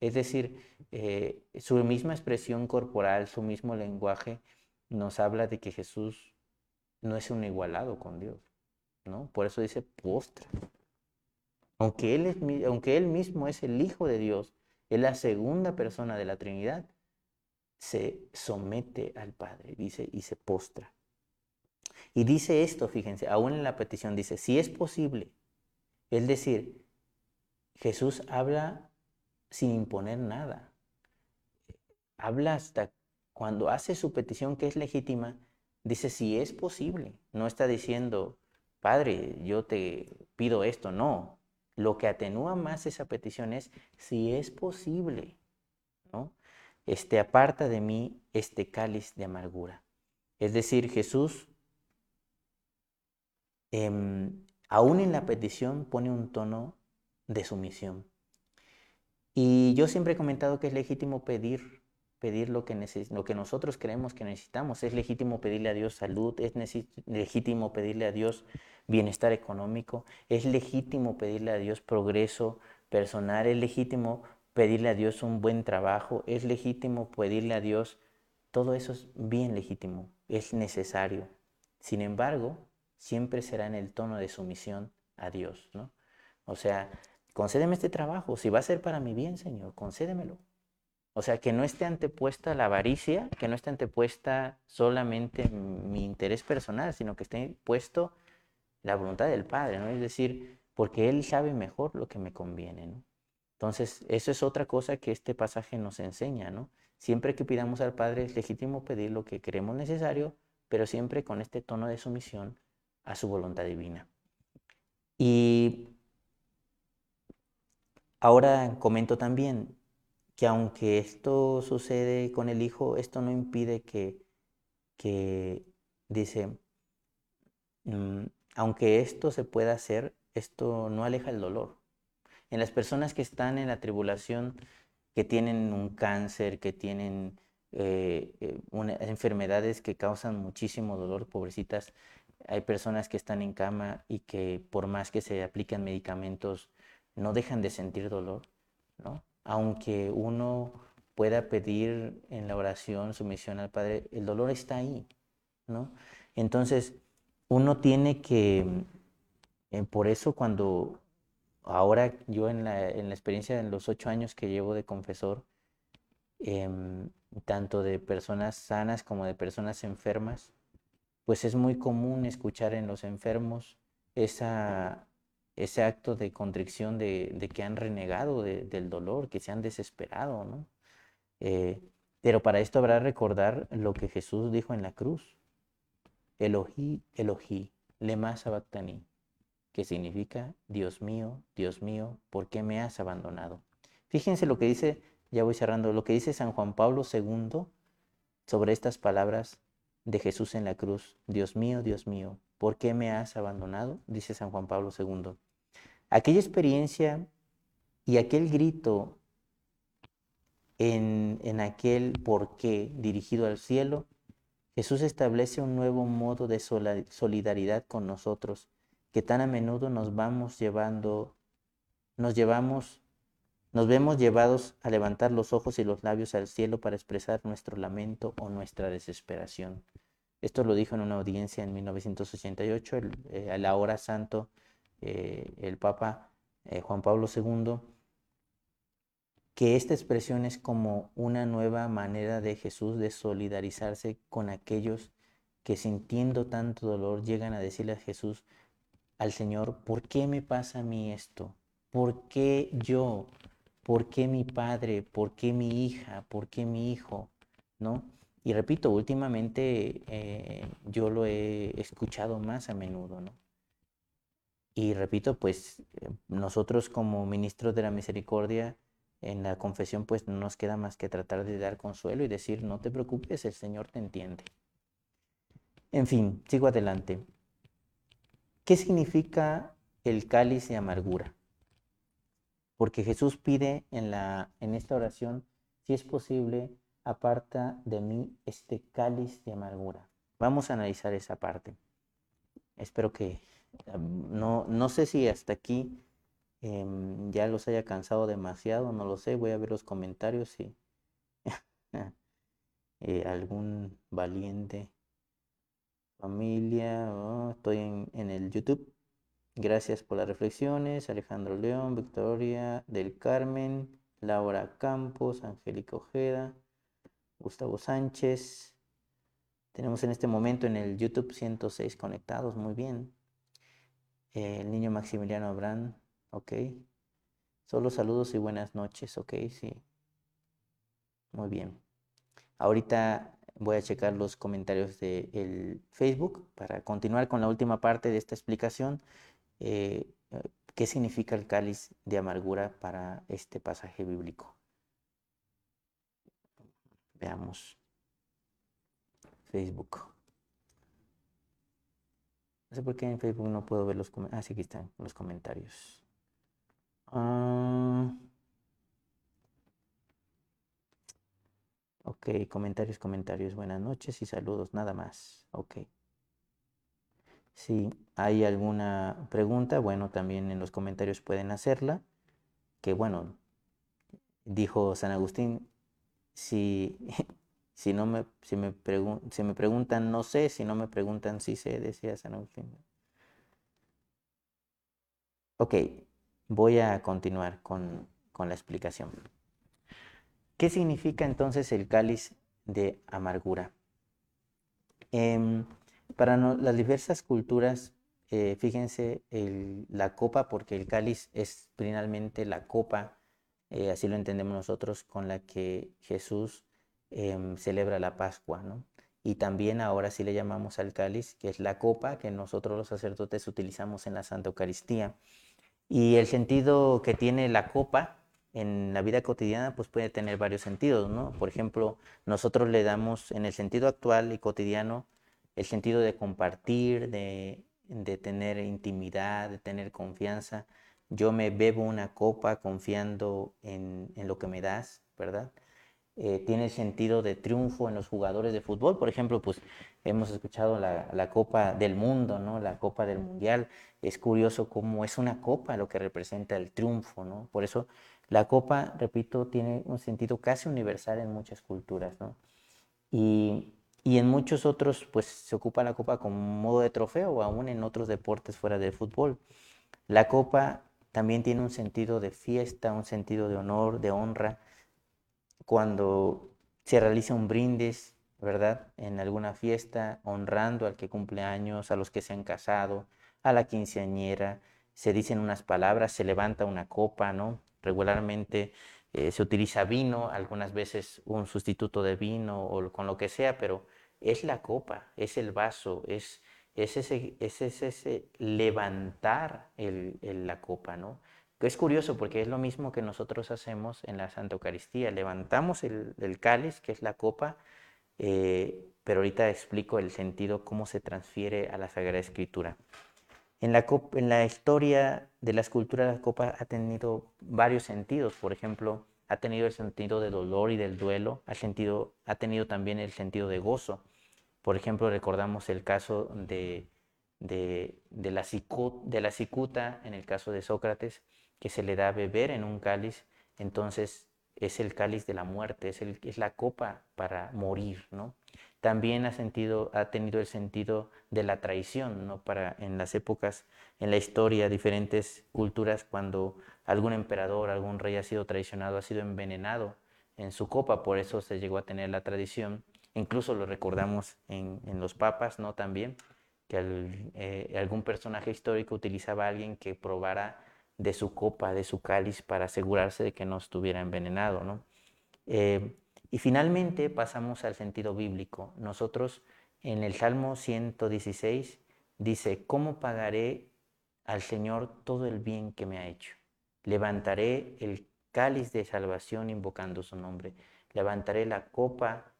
Es decir, eh, su misma expresión corporal, su mismo lenguaje, nos habla de que Jesús no es un igualado con Dios. ¿no? Por eso dice postra. Aunque él, aunque él mismo es el Hijo de Dios, es la segunda persona de la Trinidad, se somete al Padre, dice, y se postra. Y dice esto, fíjense, aún en la petición dice, si es posible, es decir, Jesús habla sin imponer nada. Habla hasta cuando hace su petición que es legítima, dice si es posible. No está diciendo, Padre, yo te pido esto, no. Lo que atenúa más esa petición es si es posible, ¿no? Este aparta de mí este cáliz de amargura. Es decir, Jesús em, aún en la petición pone un tono de sumisión. Y yo siempre he comentado que es legítimo pedir, pedir lo que, lo que nosotros creemos que necesitamos. Es legítimo pedirle a Dios salud, es legítimo pedirle a Dios bienestar económico, es legítimo pedirle a Dios progreso personal, es legítimo pedirle a Dios un buen trabajo, es legítimo pedirle a Dios, todo eso es bien legítimo, es necesario. Sin embargo, siempre será en el tono de sumisión a Dios, ¿no? O sea, concédeme este trabajo, si va a ser para mi bien, Señor, concédemelo. O sea, que no esté antepuesta la avaricia, que no esté antepuesta solamente mi interés personal, sino que esté puesto la voluntad del Padre, ¿no? Es decir, porque Él sabe mejor lo que me conviene, ¿no? Entonces, eso es otra cosa que este pasaje nos enseña, ¿no? Siempre que pidamos al Padre es legítimo pedir lo que creemos necesario, pero siempre con este tono de sumisión a su voluntad divina. Y ahora comento también que aunque esto sucede con el Hijo, esto no impide que, que dice, mm, aunque esto se pueda hacer, esto no aleja el dolor. En las personas que están en la tribulación, que tienen un cáncer, que tienen eh, eh, enfermedades que causan muchísimo dolor, pobrecitas, hay personas que están en cama y que por más que se aplican medicamentos, no dejan de sentir dolor, ¿no? Aunque uno pueda pedir en la oración sumisión al Padre, el dolor está ahí, ¿no? Entonces, uno tiene que, eh, por eso cuando ahora yo en la, en la, experiencia de los ocho años que llevo de confesor, em, tanto de personas sanas como de personas enfermas, pues es muy común escuchar en los enfermos ese acto de contrición de, que han renegado del dolor, que se han desesperado, ¿no? Eh, pero para esto habrá recordar lo que Jesús dijo en la cruz. Elojí, Elojí, lema sabactani, que significa, Dios mío, Dios mío, ¿por qué me has abandonado? Fíjense lo que dice, ya voy cerrando, lo que dice San Juan Pablo II sobre estas palabras de Jesús en la cruz. Dios mío, Dios mío, ¿por qué me has abandonado? Dice San Juan Pablo II. Aquella experiencia y aquel grito en, en aquel por qué dirigido al cielo, Jesús establece un nuevo modo de solidaridad con nosotros, que tan a menudo nos vamos llevando, nos llevamos, nos vemos llevados a levantar los ojos y los labios al cielo para expresar nuestro lamento o nuestra desesperación. Esto lo dijo en una audiencia en 1988, el, eh, a la hora santo, eh, el Papa eh, Juan Pablo II, que esta expresión es como una nueva manera de Jesús de solidarizarse con aquellos que sintiendo tanto dolor llegan a decirle a Jesús, al Señor, ¿por qué me pasa a mí esto? ¿Por qué yo? ¿Por qué mi padre? ¿Por qué mi hija? ¿Por qué mi hijo? ¿No? Y repito, últimamente eh, yo lo he escuchado más a menudo, ¿no? Y repito, pues eh, nosotros como ministros de la misericordia en la confesión, pues no nos queda más que tratar de dar consuelo y decir, no te preocupes, el Señor te entiende. En fin, sigo adelante. ¿Qué significa el cáliz de amargura? Porque Jesús pide en, la, en esta oración, si es posible, aparta de mí este cáliz de amargura. Vamos a analizar esa parte. Espero que no, no sé si hasta aquí em, ya los haya cansado demasiado, no lo sé. Voy a ver los comentarios si eh, algún valiente familia. Oh, estoy en, en el YouTube. Gracias por las reflexiones. Alejandro León, Victoria del Carmen, Laura Campos, Angélica Ojeda, Gustavo Sánchez. Tenemos en este momento en el YouTube 106 conectados, muy bien. el niño Maximiliano Abrán, ok. Solo saludos y buenas noches, ok, sí. Muy bien. Ahorita voy a checar los comentarios del Facebook para continuar con la última parte de esta explicación. Eh, ¿Qué significa el cáliz de amargura para este pasaje bíblico? Veamos. Facebook. No sé por qué en Facebook no puedo ver los comentarios. Ah, sí, aquí están los comentarios. Ah. ok, comentarios, comentarios. Buenas noches y saludos, nada más. Ok. Si hay alguna pregunta, bueno, también en los comentarios pueden hacerla. Que bueno, dijo San Agustín, si Si, no me, si, me si me preguntan, no sé. Si no me preguntan, sí sé, decía San Agustín. Ok, voy a continuar con, la explicación. ¿Qué significa entonces el cáliz de amargura? Em, para las diversas culturas, eh, fíjense la copa, porque el cáliz es finalmente la copa, eh, así lo entendemos nosotros, con la que Jesús Em, celebra la Pascua, ¿no? Y también ahora sí le llamamos al cáliz, que es la copa que nosotros los sacerdotes utilizamos en la Santa Eucaristía. Y el sentido que tiene la copa en la vida cotidiana, pues puede tener varios sentidos, ¿no? Por ejemplo, nosotros le damos en el sentido actual y cotidiano el sentido de compartir, de, tener intimidad, de tener confianza. Yo me bebo una copa confiando en, en lo que me das, ¿verdad? Eh, tiene sentido de triunfo en los jugadores de fútbol. Por ejemplo, pues hemos escuchado la, Copa del Mundo, ¿no? La Copa del Mundial. Es curioso cómo es una copa lo que representa el triunfo, ¿no? Por eso la copa, repito, tiene un sentido casi universal en muchas culturas, ¿no? Y, y en muchos otros, pues se ocupa la copa como modo de trofeo aún en otros deportes fuera del fútbol. La copa también tiene un sentido de fiesta, un sentido de honor, de honra cuando se realiza un brindis, ¿verdad? En alguna fiesta, honrando al que cumple años, a los que se han casado, a la quinceañera, se dicen unas palabras, se levanta una copa, ¿no? Regularmente eh, se utiliza vino, algunas veces un sustituto de vino o con lo que sea, pero es la copa, es el vaso, es, es, ese, es ese, levantar la copa, ¿no? Es curioso porque es lo mismo que nosotros hacemos en la Santa Eucaristía. Levantamos el, cáliz, que es la copa, eh, pero ahorita explico el sentido, cómo se transfiere a la Sagrada Escritura. En la, en la historia de la escultura, la copa ha tenido varios sentidos. Por ejemplo, ha tenido el sentido de dolor y del duelo, ha, tenido también el sentido de gozo. Por ejemplo, recordamos el caso de, de, la, de la cicuta, en el caso de Sócrates, que se le da a beber en un cáliz, entonces es el cáliz de la muerte, es, el, es la copa para morir, ¿no? También ha, sentido, ha tenido el sentido de la traición, ¿no? Para en las épocas, en la historia, diferentes culturas, cuando algún emperador, algún rey ha sido traicionado, ha sido envenenado en su copa, por eso se llegó a tener la tradición. Incluso lo recordamos en, en los papas, ¿no? También, que eh, algún personaje histórico utilizaba a alguien que probara de su copa, de su cáliz, para asegurarse de que no estuviera envenenado. ¿no? Eh, y finalmente pasamos al sentido bíblico. Nosotros en el Salmo 116 dice, ¿cómo pagaré al Señor todo el bien que me ha hecho? Levantaré el cáliz de salvación invocando su nombre. Levantaré la copa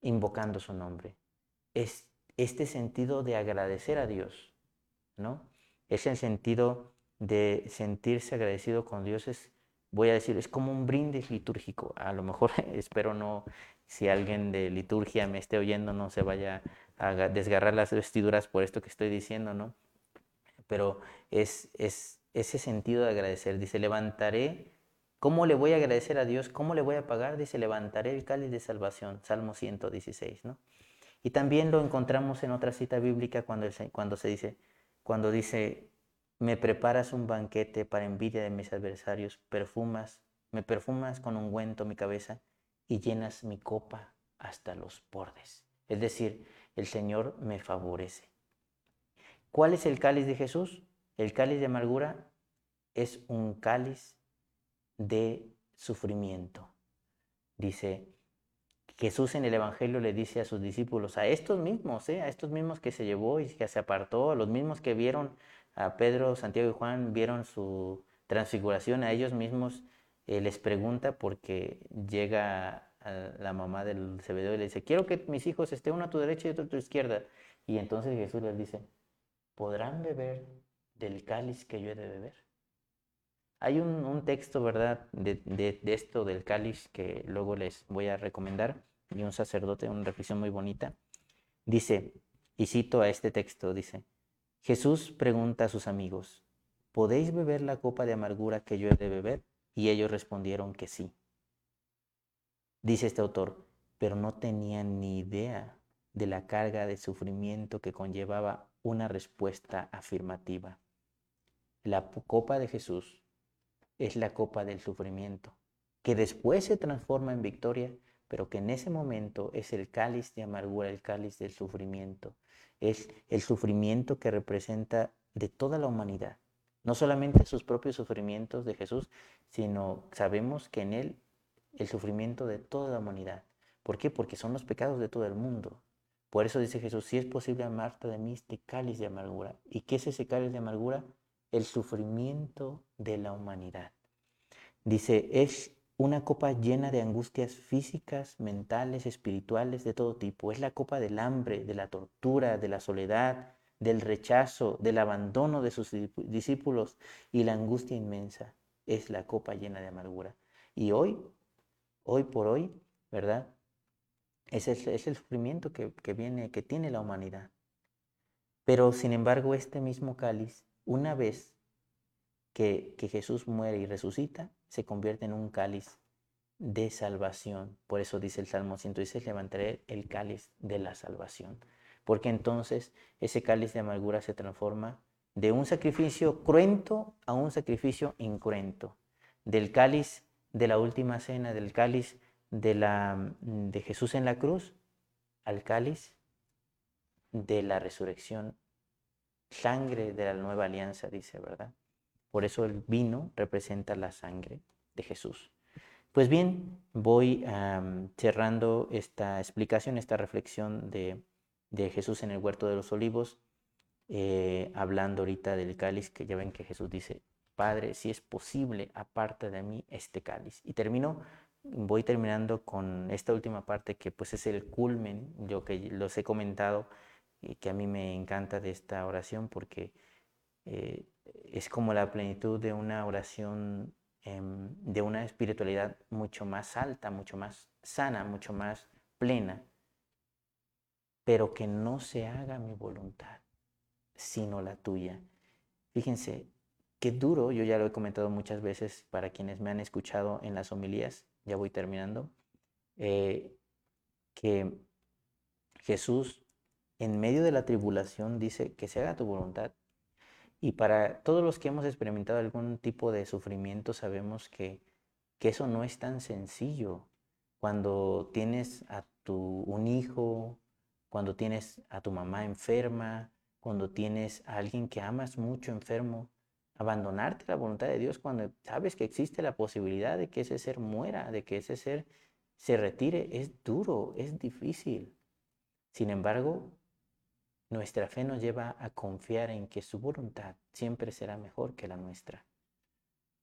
invocando su nombre. Es este sentido de agradecer a Dios, ¿no? Es el sentido de sentirse agradecido con Dios es voy a decir, es como un brindis litúrgico. A lo mejor espero no, si alguien de liturgia me esté oyendo, no se vaya a desgarrar las vestiduras por esto que estoy diciendo, ¿no? Pero es, es ese sentido de agradecer. Dice, levantaré, ¿cómo le voy a agradecer a Dios? ¿Cómo le voy a pagar? Dice, levantaré el cáliz de salvación, Salmo 116, ¿no? Y también lo encontramos en otra cita bíblica cuando, cuando se dice, cuando dice, me preparas un banquete para envidia de mis adversarios, perfumas, me perfumas con ungüento mi cabeza y llenas mi copa hasta los bordes. Es decir, el Señor me favorece. ¿Cuál es el cáliz de Jesús? El cáliz de amargura es un cáliz de sufrimiento. Dice, Jesús en el Evangelio le dice a sus discípulos, a estos mismos, ¿eh? a estos mismos que se llevó y que se apartó, a los mismos que vieron a Pedro, Santiago y Juan, vieron su transfiguración, a ellos mismos eh, les pregunta porque llega la mamá del Cebedeo y le dice, quiero que mis hijos estén uno a tu derecha y otro a tu izquierda. Y entonces Jesús les dice, ¿podrán beber del cáliz que yo he de beber? Hay un, texto, ¿verdad?, de, de, esto del cáliz que luego les voy a recomendar, y un sacerdote, una reflexión muy bonita. Dice, y cito a este texto, dice, Jesús pregunta a sus amigos, ¿podéis beber la copa de amargura que yo he de beber? Y ellos respondieron que sí. Dice este autor, pero no tenían ni idea de la carga de sufrimiento que conllevaba una respuesta afirmativa. La copa de Jesús es la copa del sufrimiento, que después se transforma en victoria, pero que en ese momento es el cáliz de amargura, el cáliz del sufrimiento. Es el sufrimiento que representa de toda la humanidad. No solamente sus propios sufrimientos de Jesús, sino sabemos que en Él el sufrimiento de toda la humanidad. ¿Por qué? Porque son los pecados de todo el mundo. Por eso dice Jesús, si es posible amarte de mí este cáliz de amargura. ¿Y qué es ese cáliz de amargura? el sufrimiento de la humanidad. Dice, es una copa llena de angustias físicas, mentales, espirituales, de todo tipo. Es la copa del hambre, de la tortura, de la soledad, del rechazo, del abandono de sus discípulos y la angustia inmensa. Es la copa llena de amargura. Y hoy, hoy por hoy, ¿verdad? Es el, es el sufrimiento que, que viene, que tiene la humanidad. Pero sin embargo, este mismo cáliz una vez que, Jesús muere y resucita, se convierte en un cáliz de salvación. Por eso dice el Salmo 116, levantaré el cáliz de la salvación. Porque entonces ese cáliz de amargura se transforma de un sacrificio cruento a un sacrificio incruento. Del cáliz de la última cena, del cáliz de, la, de Jesús en la cruz, al cáliz de la resurrección sangre de la nueva alianza, dice, ¿verdad? Por eso el vino representa la sangre de Jesús. Pues bien, voy cerrando esta explicación, esta reflexión de, Jesús en el huerto de los olivos, eh, hablando ahorita del cáliz, que ya ven que Jesús dice, Padre, si es posible, aparta de mí este cáliz. Y termino, voy terminando con esta última parte que pues es el culmen, yo que los he comentado, y que a mí me encanta de esta oración porque eh, es como la plenitud de una oración em, de una espiritualidad mucho más alta, mucho más sana, mucho más plena, pero que no se haga mi voluntad, sino la tuya. Fíjense, qué duro, yo ya lo he comentado muchas veces para quienes me han escuchado en las homilías, ya voy terminando, eh, que Jesús en medio de la tribulación dice que se haga tu voluntad. Y para todos los que hemos experimentado algún tipo de sufrimiento sabemos que, que eso no es tan sencillo. Cuando tienes a tu, un hijo, cuando tienes a tu mamá enferma, cuando tienes a alguien que amas mucho enfermo, abandonarte la voluntad de Dios cuando sabes que existe la posibilidad de que ese ser muera, de que ese ser se retire, es duro, es difícil. Sin embargo, nuestra fe nos lleva a confiar en que su voluntad siempre será mejor que la nuestra.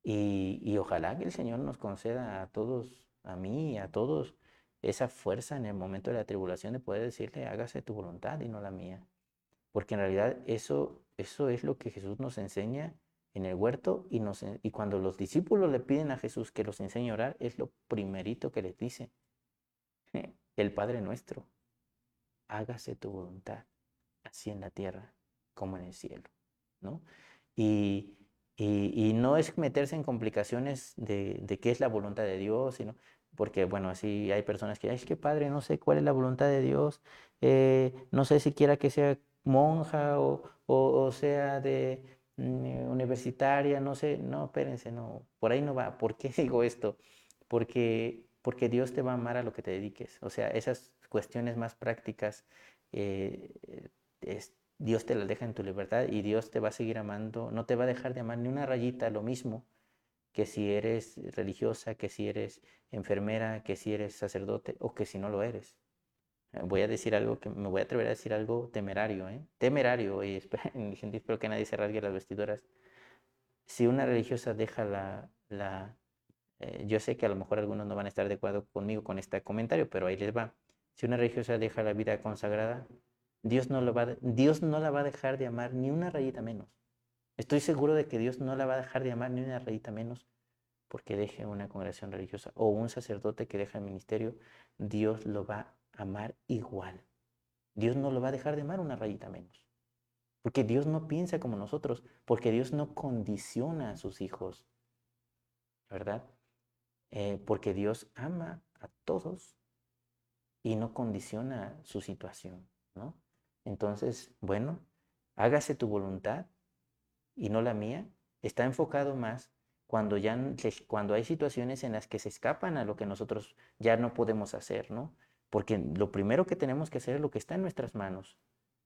Y, ojalá que el Señor nos conceda a todos, a mí y a todos, esa fuerza en el momento de la tribulación de poder decirle, hágase tu voluntad y no la mía. Porque en realidad eso, eso es lo que Jesús nos enseña en el huerto y, nos, y cuando los discípulos le piden a Jesús que los enseñe a orar, es lo primerito que les dice. El Padre nuestro, hágase tu voluntad, así en la tierra como en el cielo. ¿no? Y, y, no es meterse en complicaciones de, qué es la voluntad de Dios, sino porque, bueno, así hay personas que, es que padre, no sé cuál es la voluntad de Dios, eh, no sé si quiera que sea monja o, o, sea de mm, universitaria, no sé, no, espérense, no, por ahí no va. ¿Por qué digo esto? Porque, porque Dios te va a amar a lo que te dediques. O sea, esas cuestiones más prácticas, eh, Dios te las deja en tu libertad y Dios te va a seguir amando, no te va a dejar de amar ni una rayita, lo mismo que si eres religiosa, que si eres enfermera, que si eres sacerdote o que si no lo eres. Voy a decir algo que me voy a atrever a decir algo temerario, ¿eh? Temerario, y espero, espero que nadie se rasgue las vestiduras. Si una religiosa deja la, la eh, yo sé que a lo mejor algunos no van a estar de acuerdo conmigo con este comentario, pero ahí les va. Si una religiosa deja la vida consagrada, Dios no, va, Dios no la va a dejar de amar ni una rayita menos. Estoy seguro de que Dios no la va a dejar de amar ni una rayita menos porque deje una congregación religiosa o un sacerdote que deja el ministerio, Dios lo va a amar igual. Dios no lo va a dejar de amar una rayita menos. Porque Dios no piensa como nosotros, porque Dios no condiciona a sus hijos, ¿verdad? Eh, porque Dios ama a todos y no condiciona su situación, ¿no? Entonces, bueno, hágase tu voluntad y no la mía, está enfocado más cuando, ya, cuando hay situaciones en las que se escapan a lo que nosotros ya no podemos hacer, ¿no? Porque lo primero que tenemos que hacer es lo que está en nuestras manos.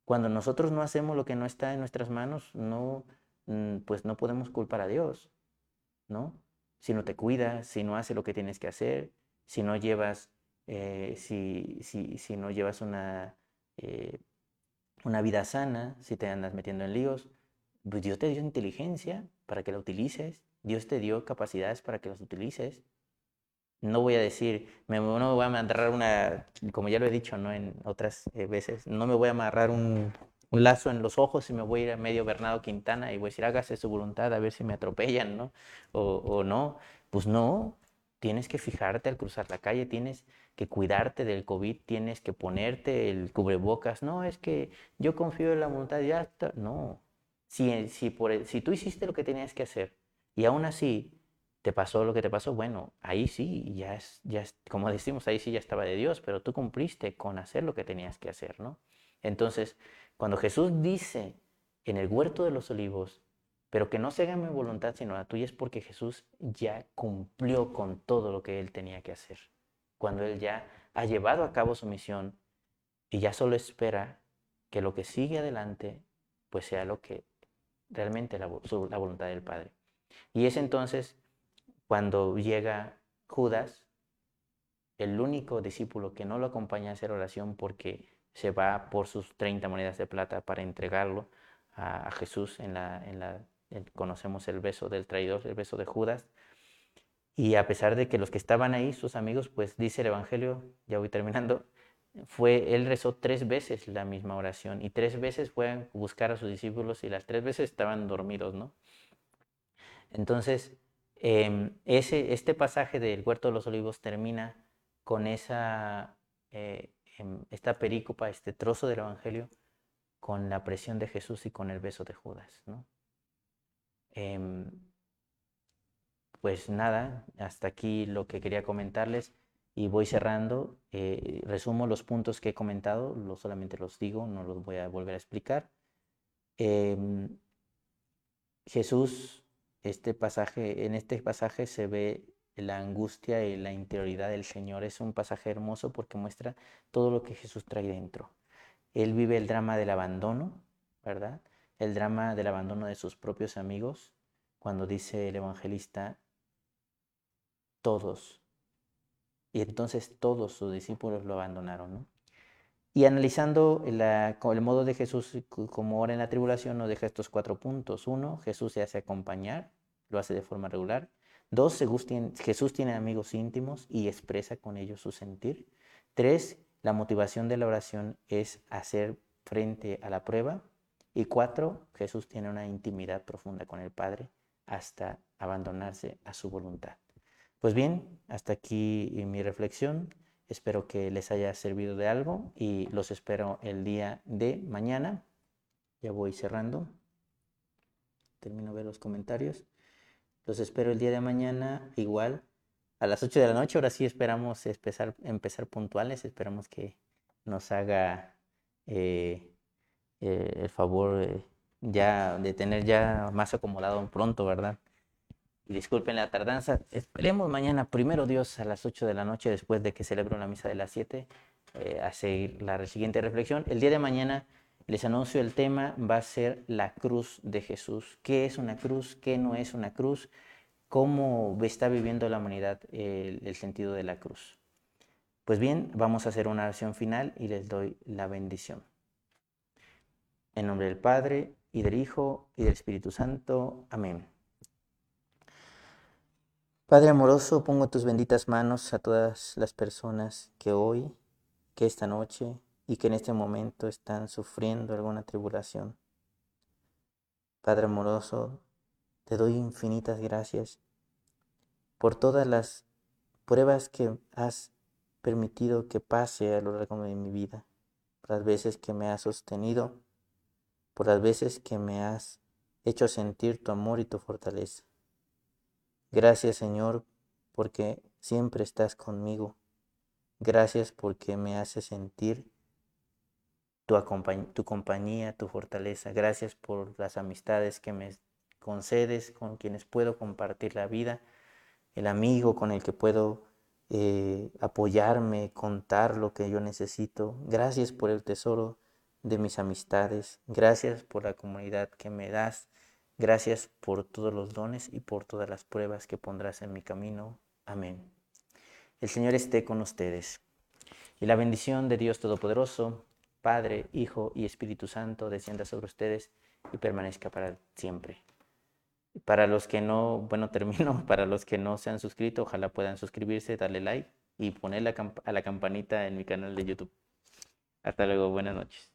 Cuando nosotros no hacemos lo que no está en nuestras manos, no, pues no podemos culpar a Dios, ¿no? Si no te cuidas, si no haces lo que tienes que hacer, si no llevas, eh, si, si, si, no llevas una, eh, una vida sana, si te andas metiendo en líos, pues Dios te dio inteligencia para que la utilices, Dios te dio capacidades para que las utilices. No voy a decir, me, no me voy a amarrar una, como ya lo he dicho ¿no? en otras eh, veces, no me voy a amarrar un, un, lazo en los ojos y me voy a ir a medio Bernardo Quintana y voy a decir, hágase su voluntad a ver si me atropellan, ¿no? O, o no. Pues no, tienes que fijarte al cruzar la calle, tienes que cuidarte del COVID, tienes que ponerte el cubrebocas. No, es que yo confío en la voluntad, ya está. No, si, si, por, si tú hiciste lo que tenías que hacer y aún así te pasó lo que te pasó, bueno, ahí sí, ya es, ya es, como decimos, ahí sí ya estaba de Dios, pero tú cumpliste con hacer lo que tenías que hacer, ¿no? Entonces, cuando Jesús dice en el huerto de los olivos, pero que no se haga mi voluntad sino la tuya, es porque Jesús ya cumplió con todo lo que él tenía que hacer. Cuando él ya ha llevado a cabo su misión y ya solo espera que lo que sigue adelante, pues sea lo que realmente la, voluntad del Padre. Y es entonces cuando llega Judas, el único discípulo que no lo acompaña a hacer oración porque se va por sus 30 monedas de plata para entregarlo a, Jesús en la conocemos el beso del traidor, el beso de Judas. Y a pesar de que los que estaban ahí, sus amigos, pues dice el Evangelio, ya voy terminando, fue, él rezó tres veces la misma oración y tres veces fue a buscar a sus discípulos y las tres veces estaban dormidos, ¿no? Entonces, em, ese, este pasaje del Huerto de los Olivos termina con esa, eh, em, esta perícopa, este trozo del Evangelio, con la presión de Jesús y con el beso de Judas, ¿no? Em, pues nada, hasta aquí lo que quería comentarles y voy cerrando. Eh, resumo los puntos que he comentado, lo, solamente los digo, no los voy a volver a explicar. Em, Jesús, este pasaje, en este pasaje se ve la angustia y la interioridad del Señor. Es un pasaje hermoso porque muestra todo lo que Jesús trae dentro. Él vive el drama del abandono, ¿verdad? El drama del abandono de sus propios amigos, cuando dice el evangelista, todos y entonces todos sus discípulos lo abandonaron. Y analizando el modo de Jesús como ora en la tribulación, nos deja estos cuatro puntos. Uno, Jesús se hace acompañar, lo hace de forma regular. Dos, Jesús tiene amigos íntimos y expresa con ellos su sentir. Tres, la motivación de la oración es hacer frente a la prueba. Y cuatro, Jesús tiene una intimidad profunda con el Padre hasta abandonarse a su voluntad. Pues bien, hasta aquí mi reflexión. Espero que les haya servido de algo y los espero el día de mañana. Ya voy cerrando. Termino de ver los comentarios. Los espero el día de mañana igual a las 8 de la noche. Ahora sí esperamos empezar, puntuales. Esperamos que nos haga eh, eh, el favor eh, ya de tener ya más acomodado pronto, ¿verdad? Disculpen la tardanza. Esperemos mañana, primero Dios, a las 8 de la noche, después de que celebro la misa de las 7, eh, a seguir la siguiente reflexión. El día de mañana les anuncio el tema, va a ser la cruz de Jesús. ¿Qué es una cruz? ¿Qué no es una cruz? ¿Cómo está viviendo la humanidad el sentido de la cruz? Pues bien, vamos a hacer una oración final y les doy la bendición. En nombre del Padre, y del Hijo, y del Espíritu Santo. Amén. Padre amoroso, pongo tus benditas manos a todas las personas que hoy, que esta noche y que en este momento están sufriendo alguna tribulación. Padre amoroso, te doy infinitas gracias por todas las pruebas que has permitido que pase a lo largo de mi vida, por las veces que me has sostenido, por las veces que me has hecho sentir tu amor y tu fortaleza. Gracias Señor porque siempre estás conmigo. Gracias porque me haces sentir tu, tu, compañía, tu fortaleza. Gracias por las amistades que me concedes, con quienes puedo compartir la vida, el amigo con el que puedo eh, apoyarme, contar lo que yo necesito. Gracias por el tesoro de mis amistades. Gracias por la comunidad que me das. Gracias por todos los dones y por todas las pruebas que pondrás en mi camino. Amén. El Señor esté con ustedes. Y la bendición de Dios Todopoderoso, Padre, Hijo y Espíritu Santo, descienda sobre ustedes y permanezca para siempre. Para los que no, bueno, termino, para los que no se han suscrito, ojalá puedan suscribirse, darle like y poner a la campanita en mi canal de YouTube. Hasta luego, buenas noches.